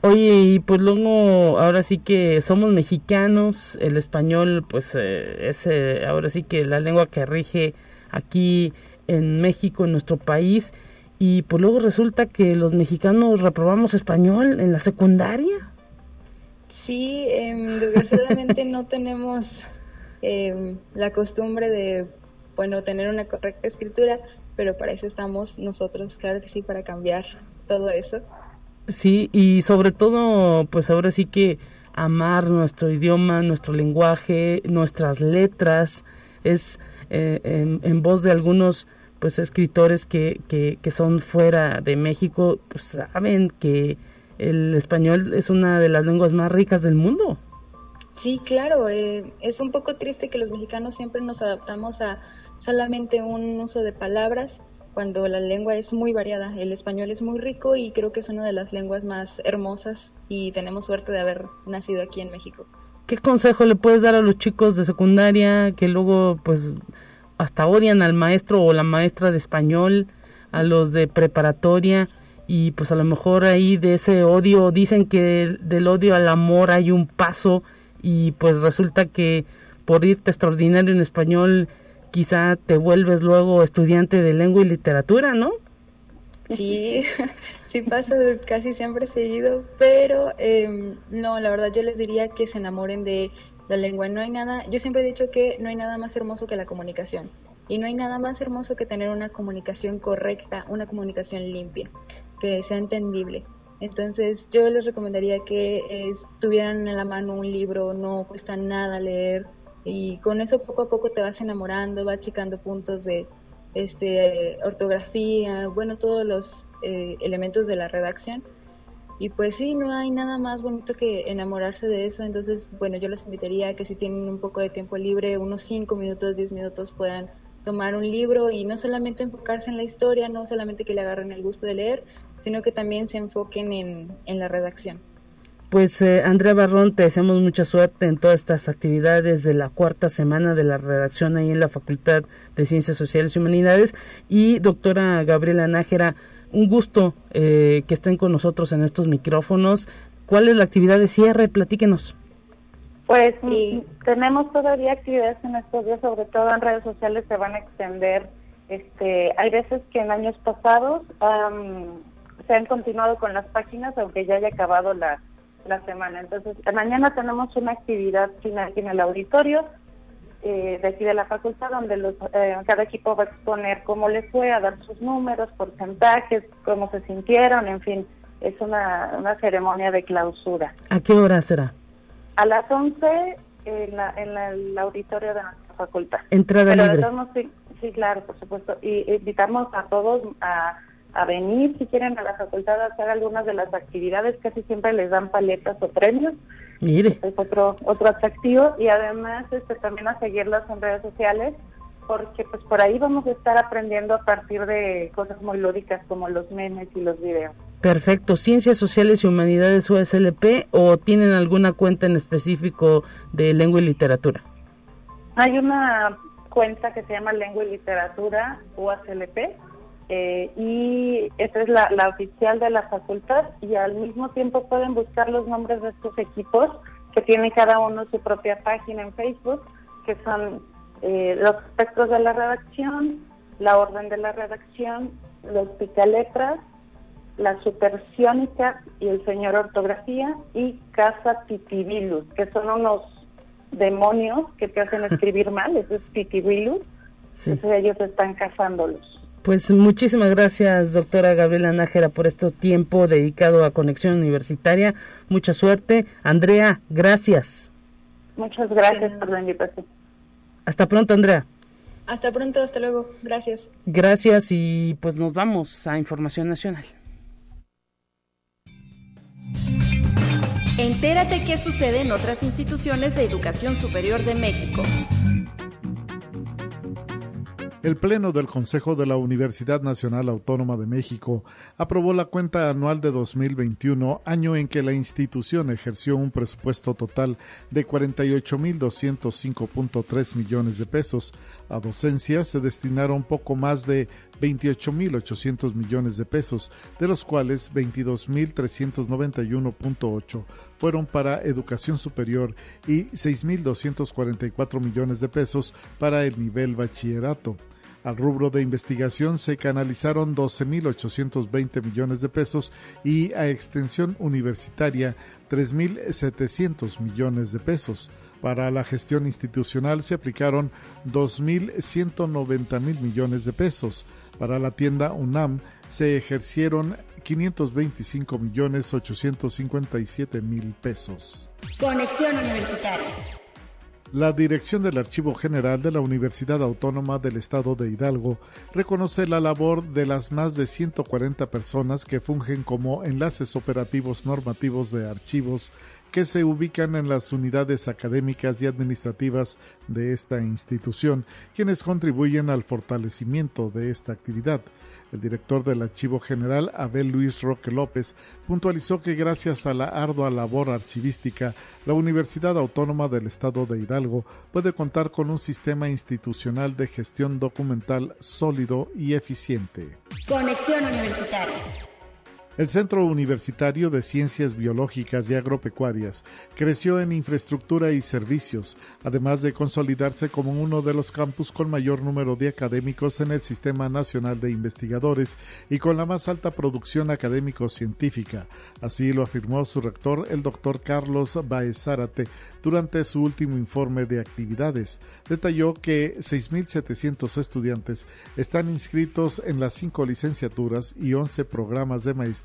Oye, y pues luego, ahora sí que somos mexicanos, el español pues eh, es eh, ahora sí que la lengua que rige aquí en México, en nuestro país, y pues luego resulta que los mexicanos reprobamos español en la secundaria. Sí, eh, desgraciadamente no tenemos em, la costumbre de, bueno, tener una correcta escritura, pero para eso estamos nosotros, claro que sí, para cambiar todo eso. Sí, y sobre todo, pues ahora sí que amar nuestro idioma, nuestro lenguaje, nuestras letras, es eh, en, voz de algunos pues escritores que, que, que, son fuera de México, pues saben que el español es una de las lenguas más ricas del mundo. Sí, claro, eh, es un poco triste que los mexicanos siempre nos adaptamos a solamente un uso de palabras cuando la lengua es muy variada. El español es muy rico y creo que es una de las lenguas más hermosas y tenemos suerte de haber nacido aquí en México. ¿Qué consejo le puedes dar a los chicos de secundaria que luego pues hasta odian al maestro o la maestra de español, a los de preparatoria y pues a lo mejor ahí de ese odio dicen que del odio al amor hay un paso y pues resulta que por irte extraordinario en español quizá te vuelves luego estudiante de lengua y literatura, ¿no? Sí, sí pasa casi siempre seguido, pero em, no, la verdad yo les diría que se enamoren de la lengua. No hay nada, yo siempre he dicho que no hay nada más hermoso que la comunicación. Y no hay nada más hermoso que tener una comunicación correcta, una comunicación limpia, que sea entendible. Entonces yo les recomendaría que tuvieran en la mano un libro, no cuesta nada leer y con eso poco a poco te vas enamorando, vas checando puntos de este ortografía, bueno, todos los eh, elementos de la redacción. Y pues sí, no hay nada más bonito que enamorarse de eso. Entonces, bueno, yo les invitaría a que si tienen un poco de tiempo libre, unos 5 minutos, 10 minutos, puedan tomar un libro y no solamente enfocarse en la historia, no solamente que le agarren el gusto de leer, sino que también se enfoquen en, en la redacción. Pues eh, Andrea Barrón, te deseamos mucha suerte en todas estas actividades de la cuarta semana de la redacción ahí en la Facultad de Ciencias Sociales y Humanidades. Y doctora Gabriela Nájera, un gusto eh, que estén con nosotros en estos micrófonos. ¿Cuál es la actividad de cierre? Platíquenos. Pues tenemos todavía actividades en estos días, sobre todo en redes sociales se van a extender. Este, hay veces que en años pasados se han continuado con las páginas, aunque ya haya acabado la, semana. Entonces, mañana tenemos una actividad final en el auditorio eh, de aquí de la facultad, donde los, eh, cada equipo va a exponer cómo les fue, a dar sus números, porcentajes, cómo se sintieron, en fin, es una, una ceremonia de clausura. ¿A qué hora será? A las 11 en, la, en el auditorio de nuestra facultad. Entrada libre. sí, claro, por supuesto. Y invitamos a todos a a venir si quieren a la facultad a hacer algunas de las actividades, casi siempre les dan paletas o premios. Mire. Es otro, otro atractivo y además este, también a seguirlas en redes sociales porque pues por ahí vamos a estar aprendiendo a partir de cosas muy lúdicas como los memes y los videos. Perfecto. ¿Ciencias Sociales y Humanidades USLP o tienen alguna cuenta en específico de lengua y literatura? Hay una cuenta que se llama Lengua y Literatura USLP eh, y esta es la, oficial de la facultad y al mismo tiempo pueden buscar los nombres de estos equipos que tienen cada uno su propia página en Facebook, que son eh, los aspectos de la redacción, la orden de la redacción, los picaletras, la supersiónica y el señor ortografía y Casa Titibilus, que son unos demonios que te hacen escribir mal, eso es Titibilus, entonces ellos están cazándolos. Pues muchísimas gracias, doctora Gabriela Nájera, por este tiempo dedicado a Conexión Universitaria. Mucha suerte. Andrea, gracias. Muchas gracias por la invitación. Hasta pronto, Andrea. Hasta pronto, hasta luego. Gracias. Gracias y pues nos vamos a Información Nacional. Entérate qué sucede en otras instituciones de educación superior de México. El Pleno del Consejo de la Universidad Nacional Autónoma de México aprobó la cuenta anual de 2021, año en que la institución ejerció un presupuesto total de 48.205.3 millones de pesos. A docencia se destinaron poco más de 28.800 millones de pesos, de los cuales 22.391.8 fueron para educación superior y 6.244 millones de pesos para el nivel bachillerato. Al rubro de investigación se canalizaron 12.820 millones de pesos y a extensión universitaria 3.700 millones de pesos. Para la gestión institucional se aplicaron 2.190 mil millones de pesos. Para la tienda UNAM se ejercieron 525 millones 857 mil pesos. Conexión Universitaria. La Dirección del Archivo General de la Universidad Autónoma del Estado de Hidalgo reconoce la labor de las más de 140 personas que fungen como enlaces operativos normativos de archivos que se ubican en las unidades académicas y administrativas de esta institución, quienes contribuyen al fortalecimiento de esta actividad. El director del Archivo General, Abel Luis Roque López, puntualizó que gracias a la ardua labor archivística, la Universidad Autónoma del Estado de Hidalgo puede contar con un sistema institucional de gestión documental sólido y eficiente. Conexión Universitaria. El Centro Universitario de Ciencias Biológicas y Agropecuarias creció en infraestructura y servicios, además de consolidarse como uno de los campus con mayor número de académicos en el Sistema Nacional de Investigadores y con la más alta producción académico-científica. Así lo afirmó su rector, el doctor Carlos Baez Zárate, durante su último informe de actividades. Detalló que 6.700 estudiantes están inscritos en las cinco licenciaturas y 11 programas de maestría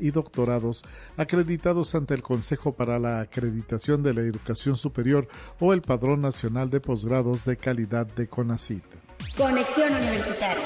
y doctorados acreditados ante el Consejo para la Acreditación de la Educación Superior o el Padrón Nacional de Posgrados de Calidad de CONACIT. Conexión Universitaria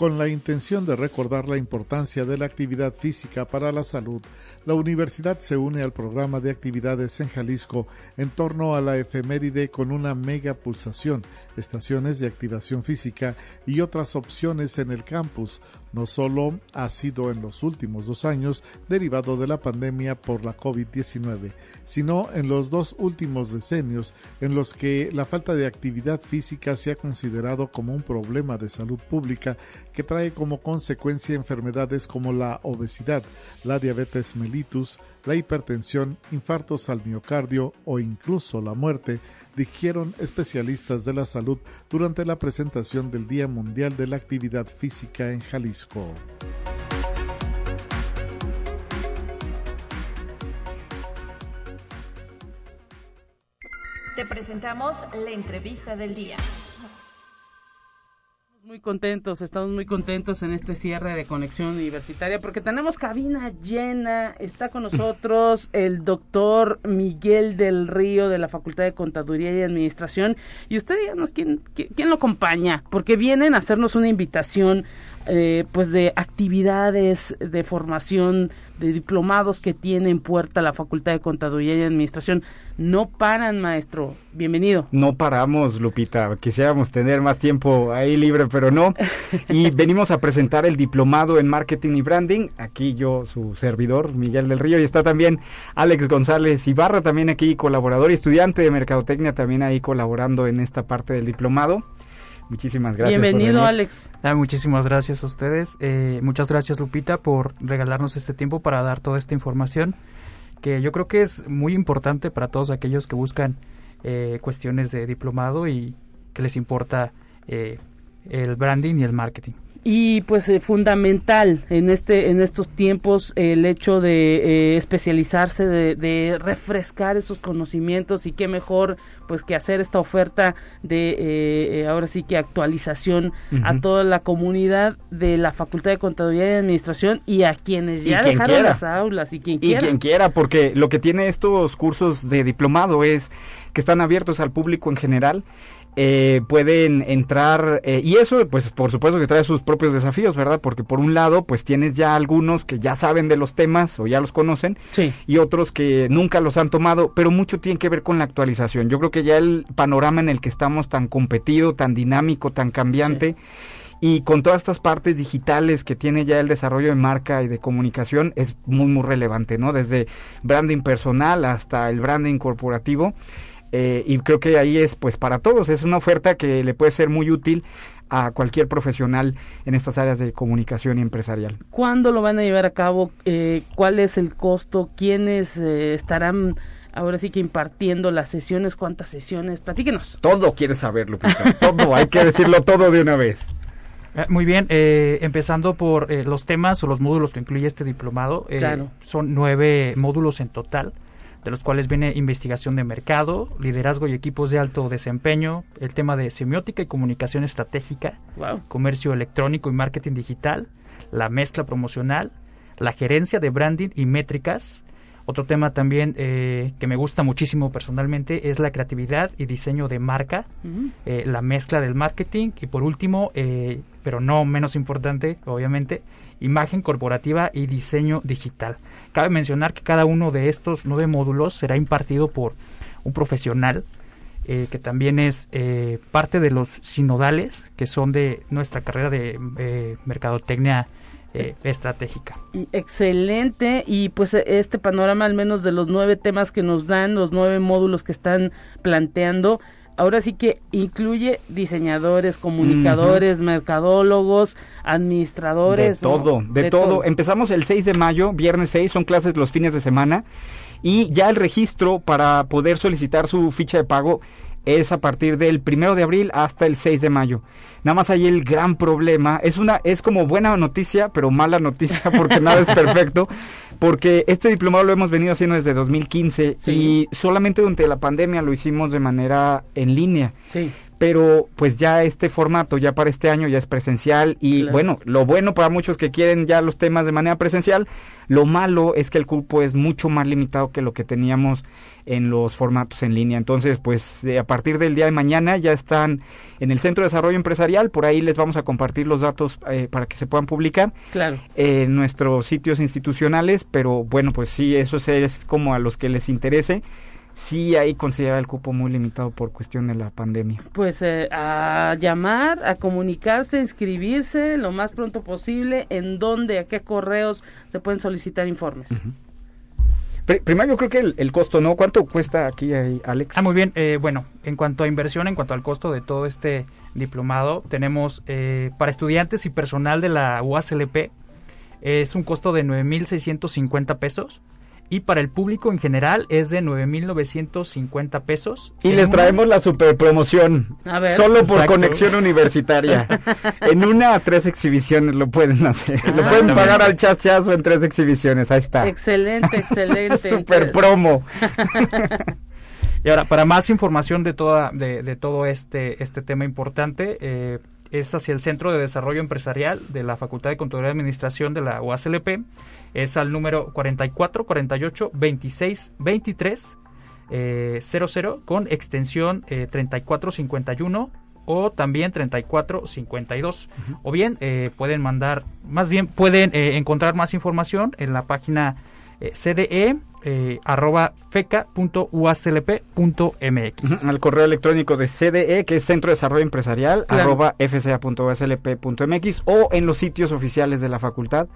con la intención de recordar la importancia de la actividad física para la salud, la universidad se une al programa de actividades en Jalisco en torno a la efeméride con una mega pulsación, estaciones de activación física y otras opciones en el campus. No solo ha sido en los últimos dos años derivado de la pandemia por la COVID-19, sino en los dos últimos decenios en los que la falta de actividad física se ha considerado como un problema de salud pública que trae como consecuencia enfermedades como la obesidad, la diabetes mellitus, la hipertensión, infartos al miocardio o incluso la muerte, dijeron especialistas de la salud durante la presentación del Día Mundial de la Actividad Física en Jalisco. Te presentamos la entrevista del día muy contentos, estamos muy contentos en este cierre de conexión universitaria porque tenemos cabina llena. Está con nosotros el doctor Miguel del Río de la Facultad de Contaduría y Administración. Y usted díganos quién, quién lo acompaña, porque vienen a hacernos una invitación eh, pues de actividades de formación de diplomados que tiene en puerta la Facultad de Contaduría y Administración. No paran, maestro. Bienvenido. No paramos, Lupita. Quisiéramos tener más tiempo ahí libre, pero no. Y venimos a presentar el diplomado en Marketing y Branding. Aquí yo, su servidor, Miguel del Río, y está también Alex González Ibarra, también aquí colaborador y estudiante de Mercadotecnia, también ahí colaborando en esta parte del diplomado. Muchísimas gracias. Bienvenido, Alex. Ah, muchísimas gracias a ustedes. Eh, muchas gracias, Lupita, por regalarnos este tiempo para dar toda esta información que yo creo que es muy importante para todos aquellos que buscan eh, cuestiones de diplomado y que les importa eh, el branding y el marketing y pues eh, fundamental en este en estos tiempos el hecho de eh, especializarse de, refrescar esos conocimientos y qué mejor pues que hacer esta oferta de eh, ahora sí que actualización a toda la comunidad de la Facultad de Contaduría y Administración y a quienes ya dejaron las aulas y quien quiera. y quien quiera porque lo que tiene estos cursos de diplomado es que están abiertos al público en general eh, pueden entrar eh, y eso pues por supuesto que trae sus propios desafíos verdad porque por un lado pues tienes ya algunos que ya saben de los temas o ya los conocen y otros que nunca los han tomado pero mucho tiene que ver con la actualización. Yo creo que ya el panorama en el que estamos tan competido tan dinámico tan cambiante y con todas estas partes digitales que tiene ya el desarrollo de marca y de comunicación es muy muy relevante no desde branding personal hasta el branding corporativo eh, y creo que ahí es pues para todos, es una oferta que le puede ser muy útil a cualquier profesional en estas áreas de comunicación y empresarial. ¿Cuándo lo van a llevar a cabo? Eh, ¿Cuál es el costo? ¿Quiénes eh, estarán ahora sí que impartiendo las sesiones? ¿Cuántas sesiones? Platíquenos. Todo quiere saber, Lupita. todo, hay que decirlo todo de una vez. Muy bien, empezando por los temas o los módulos que incluye este diplomado. Son nueve módulos en total de los cuales viene investigación de mercado, liderazgo y equipos de alto desempeño, el tema de semiótica y comunicación estratégica, comercio electrónico y marketing digital, la mezcla promocional, la gerencia de branding y métricas. Otro tema también eh, que me gusta muchísimo personalmente es la creatividad y diseño de marca, eh, la mezcla del marketing y por último, eh, pero no menos importante, obviamente, imagen corporativa y diseño digital. Cabe mencionar que cada uno de estos nueve módulos será impartido por un profesional eh, que también es eh, parte de los sinodales que son de nuestra carrera de eh, mercadotecnia estratégica. Excelente y pues este panorama al menos de los nueve temas que nos dan, los nueve módulos que están planteando, ahora sí que incluye diseñadores, comunicadores, mercadólogos, administradores. De todo, de, todo. Empezamos el 6 de mayo, viernes 6, son clases los fines de semana. Y ya el registro para poder solicitar su ficha de pago es a partir del primero de abril hasta el 6 de mayo. Nada más hay el gran problema, es una, es como buena noticia, pero mala noticia porque nada es perfecto, porque este diplomado lo hemos venido haciendo desde 2015 y solamente durante la pandemia lo hicimos de manera en línea. Sí pero pues ya este formato ya para este año ya es presencial y bueno, lo bueno para muchos que quieren ya los temas de manera presencial, lo malo es que el cupo es mucho más limitado que lo que teníamos en los formatos en línea. Entonces, pues eh, a partir del día de mañana ya están en el Centro de Desarrollo Empresarial, por ahí les vamos a compartir los datos eh, para que se puedan publicar claro. en nuestros sitios institucionales, pero bueno, pues sí, eso es como a los que les interese sí ahí considera el cupo muy limitado por cuestión de la pandemia. Pues eh, a llamar, a comunicarse, a inscribirse lo más pronto posible, en dónde, a qué correos se pueden solicitar informes. Primero yo creo que el, costo, ¿no? ¿Cuánto cuesta aquí, Alex? Ah, muy bien. Eh, bueno, en cuanto a inversión, en cuanto al costo de todo este diplomado, tenemos eh, para estudiantes y personal de la UASLP, es un costo de 9.650 pesos y para el público en general es de 9.950 pesos. Y les traemos la super promoción, solo por conexión universitaria. en una a tres exhibiciones lo pueden hacer. lo pueden pagar al chachazo en tres exhibiciones, ahí está. Excelente, excelente. super promo. y ahora, para más información de, toda, de, de todo este, este tema importante, eh, es hacia el Centro de Desarrollo Empresarial de la Facultad de Contaduría y Administración de la UASLP. Es al número 44 48 26 23 eh, 00 con extensión eh, 3451 o también 3452 uh o bien eh, pueden mandar más bien pueden eh, encontrar más información en la página eh, cde eh, arroba feca.uaslp.mx. Al correo electrónico de CDE, que es Centro de Desarrollo Empresarial, arroba fca.uaslp.mx o en los sitios oficiales de la facultad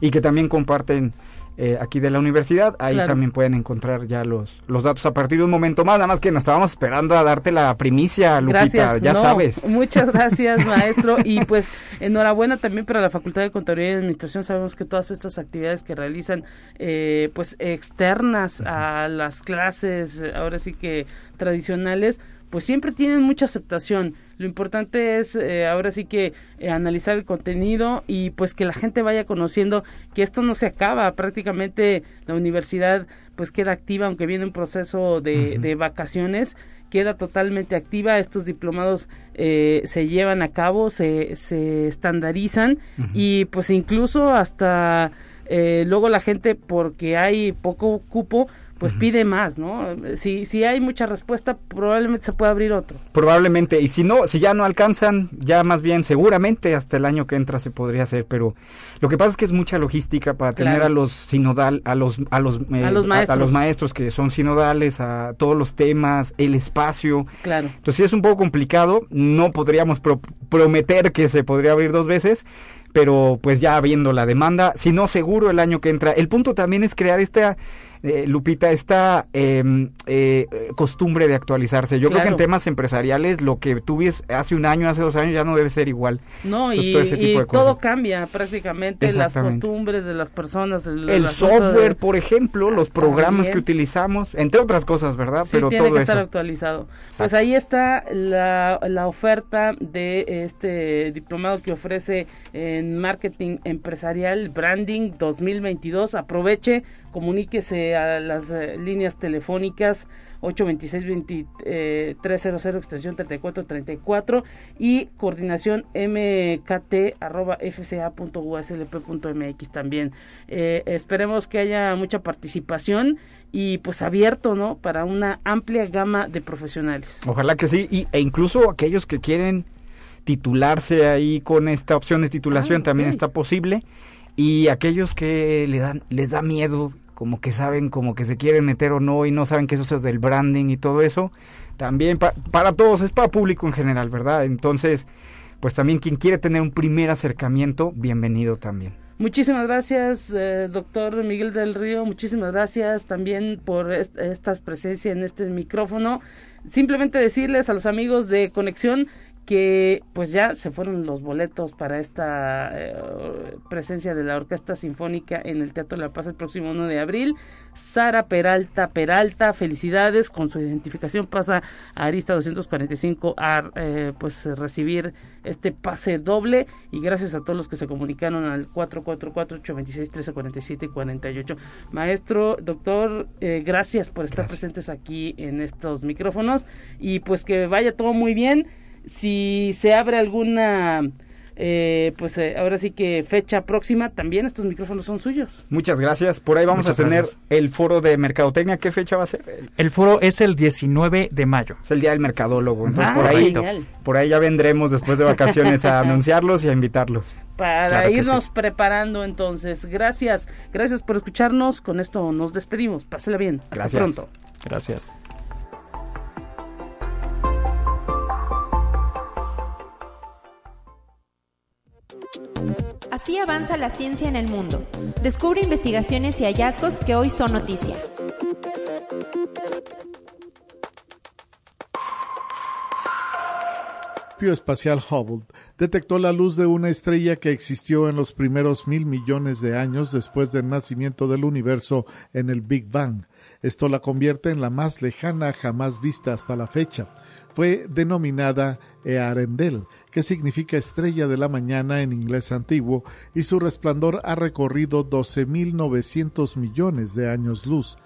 y que también comparten eh, aquí de la universidad. Ahí también pueden encontrar ya los, los datos a partir de un momento más. Nada más que nos estábamos esperando a darte la primicia, Lupita, gracias. ya sabes. Muchas gracias, maestro. y pues enhorabuena también para la Facultad de Contaduría y Administración. Sabemos que todas estas actividades que realizan, eh, pues externas a las clases, ahora sí que tradicionales, pues siempre tienen mucha aceptación. Lo importante es eh, ahora sí que eh, analizar el contenido y pues que la gente vaya conociendo que esto no se acaba. Prácticamente la universidad pues queda activa, aunque viene un proceso de, de vacaciones, queda totalmente activa. Estos diplomados eh, se llevan a cabo, se, se estandarizan y pues incluso hasta luego la gente porque hay poco cupo pues pide más, ¿no? Si, si hay mucha respuesta, probablemente se pueda abrir otro. Probablemente, y si no, si ya no alcanzan, ya más bien seguramente hasta el año que entra se podría hacer, pero lo que pasa es que es mucha logística para tener a los sinodal, a los, a los, eh, a, los maestros. A, los maestros que son sinodales, a todos los temas, el espacio. Claro. Entonces es un poco complicado, no podríamos prometer que se podría abrir dos veces, pero pues ya viendo la demanda, si no seguro el año que entra. El punto también es crear esta eh, Lupita, esta em, eh, costumbre de actualizarse. Yo creo que en temas empresariales lo que tuvies hace un año, hace dos años ya no debe ser igual. No, y, todo, cambia prácticamente, las costumbres de las personas. El, software, por ejemplo, los programas que utilizamos, entre otras cosas, ¿verdad? Sí, Pero tiene que estar actualizado. Pues ahí está la, la oferta de este diplomado que ofrece en marketing empresarial, branding 2022. Aproveche comuníquese a las eh, líneas telefónicas 826-2300 extensión 3434 y coordinación mkt arroba fca.uslp.mx también. Eh, esperemos que haya mucha participación y pues abierto, ¿no? Para una amplia gama de profesionales. Ojalá que sí, y, e incluso aquellos que quieren titularse ahí con esta opción de titulación ah, también está posible y aquellos que le dan, les da miedo, como que saben como que se quieren meter o no y no saben que eso es del branding y todo eso, también para todos, es para público en general, ¿verdad? Entonces, pues también quien quiere tener un primer acercamiento, bienvenido también. Muchísimas gracias, eh, doctor Miguel del Río. Muchísimas gracias también por esta presencia en este micrófono. Simplemente decirles a los amigos de Conexión que pues ya se fueron los boletos para esta eh, presencia de la Orquesta Sinfónica en el Teatro de la Paz el próximo 1 de abril. Sara Peralta Peralta, felicidades, con su identificación pasa a Arista 245 a eh, pues recibir este pase doble. Y gracias a todos los que se comunicaron al 444-826-1347 y 48. Maestro, doctor, eh, gracias por estar presentes aquí en estos micrófonos. Y pues que vaya todo muy bien si se abre alguna eh, pues eh, ahora sí que fecha próxima, también estos micrófonos son suyos. Muchas gracias. Por ahí vamos a tener el foro de mercadotecnia. ¿Qué fecha va a ser? El foro es el 19 de mayo. Es el día del mercadólogo. Entonces por ahí por ahí ya vendremos después de vacaciones a anunciarlos y a invitarlos. Para irnos preparando entonces. Gracias. Gracias por escucharnos. Con esto nos despedimos. Pásela bien. Hasta pronto. Gracias. Así avanza la ciencia en el mundo. Descubre investigaciones y hallazgos que hoy son noticia. espacial Hubble detectó la luz de una estrella que existió en los primeros mil millones de años después del nacimiento del universo en el Big Bang. Esto la convierte en la más lejana jamás vista hasta la fecha. Fue denominada Earendel que significa estrella de la mañana en inglés antiguo, y su resplandor ha recorrido 12.900 millones de años luz.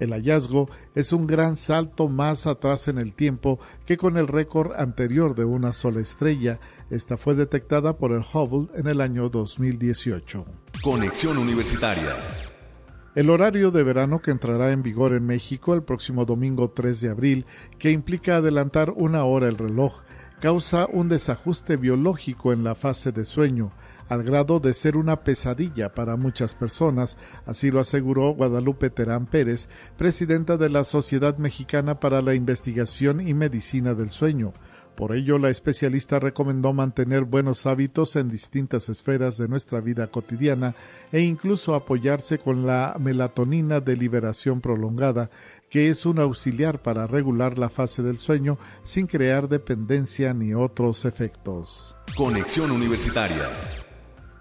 El hallazgo es un gran salto más atrás en el tiempo que con el récord anterior de una sola estrella. Esta fue detectada por el Hubble en el año 2018. Conexión Universitaria. El horario de verano que entrará en vigor en México el próximo domingo 3 de abril, que implica adelantar una hora el reloj, causa un desajuste biológico en la fase de sueño, al grado de ser una pesadilla para muchas personas, así lo aseguró Guadalupe Terán Pérez, presidenta de la Sociedad Mexicana para la Investigación y Medicina del Sueño. Por ello, la especialista recomendó mantener buenos hábitos en distintas esferas de nuestra vida cotidiana e incluso apoyarse con la melatonina de liberación prolongada, que es un auxiliar para regular la fase del sueño sin crear dependencia ni otros efectos. Conexión Universitaria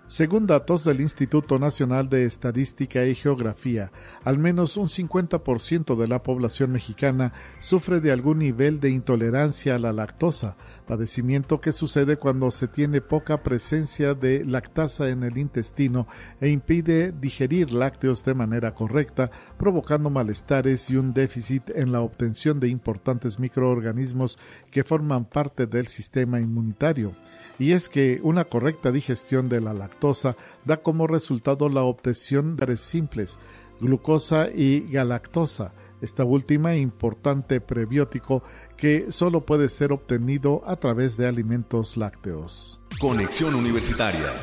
según datos del Instituto Nacional de Estadística y Geografía, al menos un 50% de la población mexicana sufre de algún nivel de intolerancia a la lactosa, padecimiento que sucede cuando se tiene poca presencia de lactasa en el intestino e impide digerir lácteos de manera correcta, provocando malestares y un déficit en la obtención de importantes microorganismos que forman parte del sistema inmunitario. Y es que una correcta digestión de la lactosa da como resultado la obtención de simples, glucosa y galactosa, esta última importante prebiótico que solo puede ser obtenido a través de alimentos lácteos. Conexión Universitaria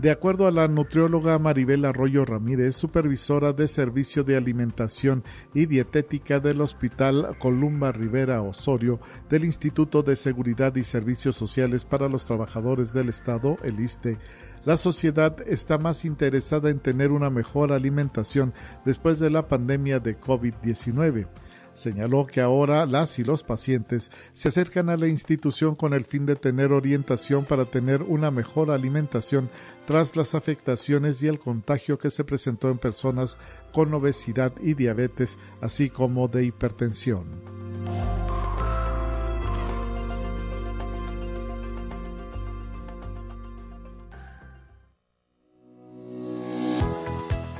de acuerdo a la nutrióloga Maribel Arroyo Ramírez, supervisora de Servicio de Alimentación y Dietética del Hospital Columba Rivera Osorio del Instituto de Seguridad y Servicios Sociales para los Trabajadores del Estado, el ISTE, la sociedad está más interesada en tener una mejor alimentación después de la pandemia de COVID-19. Señaló que ahora las y los pacientes se acercan a la institución con el fin de tener orientación para tener una mejor alimentación tras las afectaciones y el contagio que se presentó en personas con obesidad y diabetes, así como de hipertensión.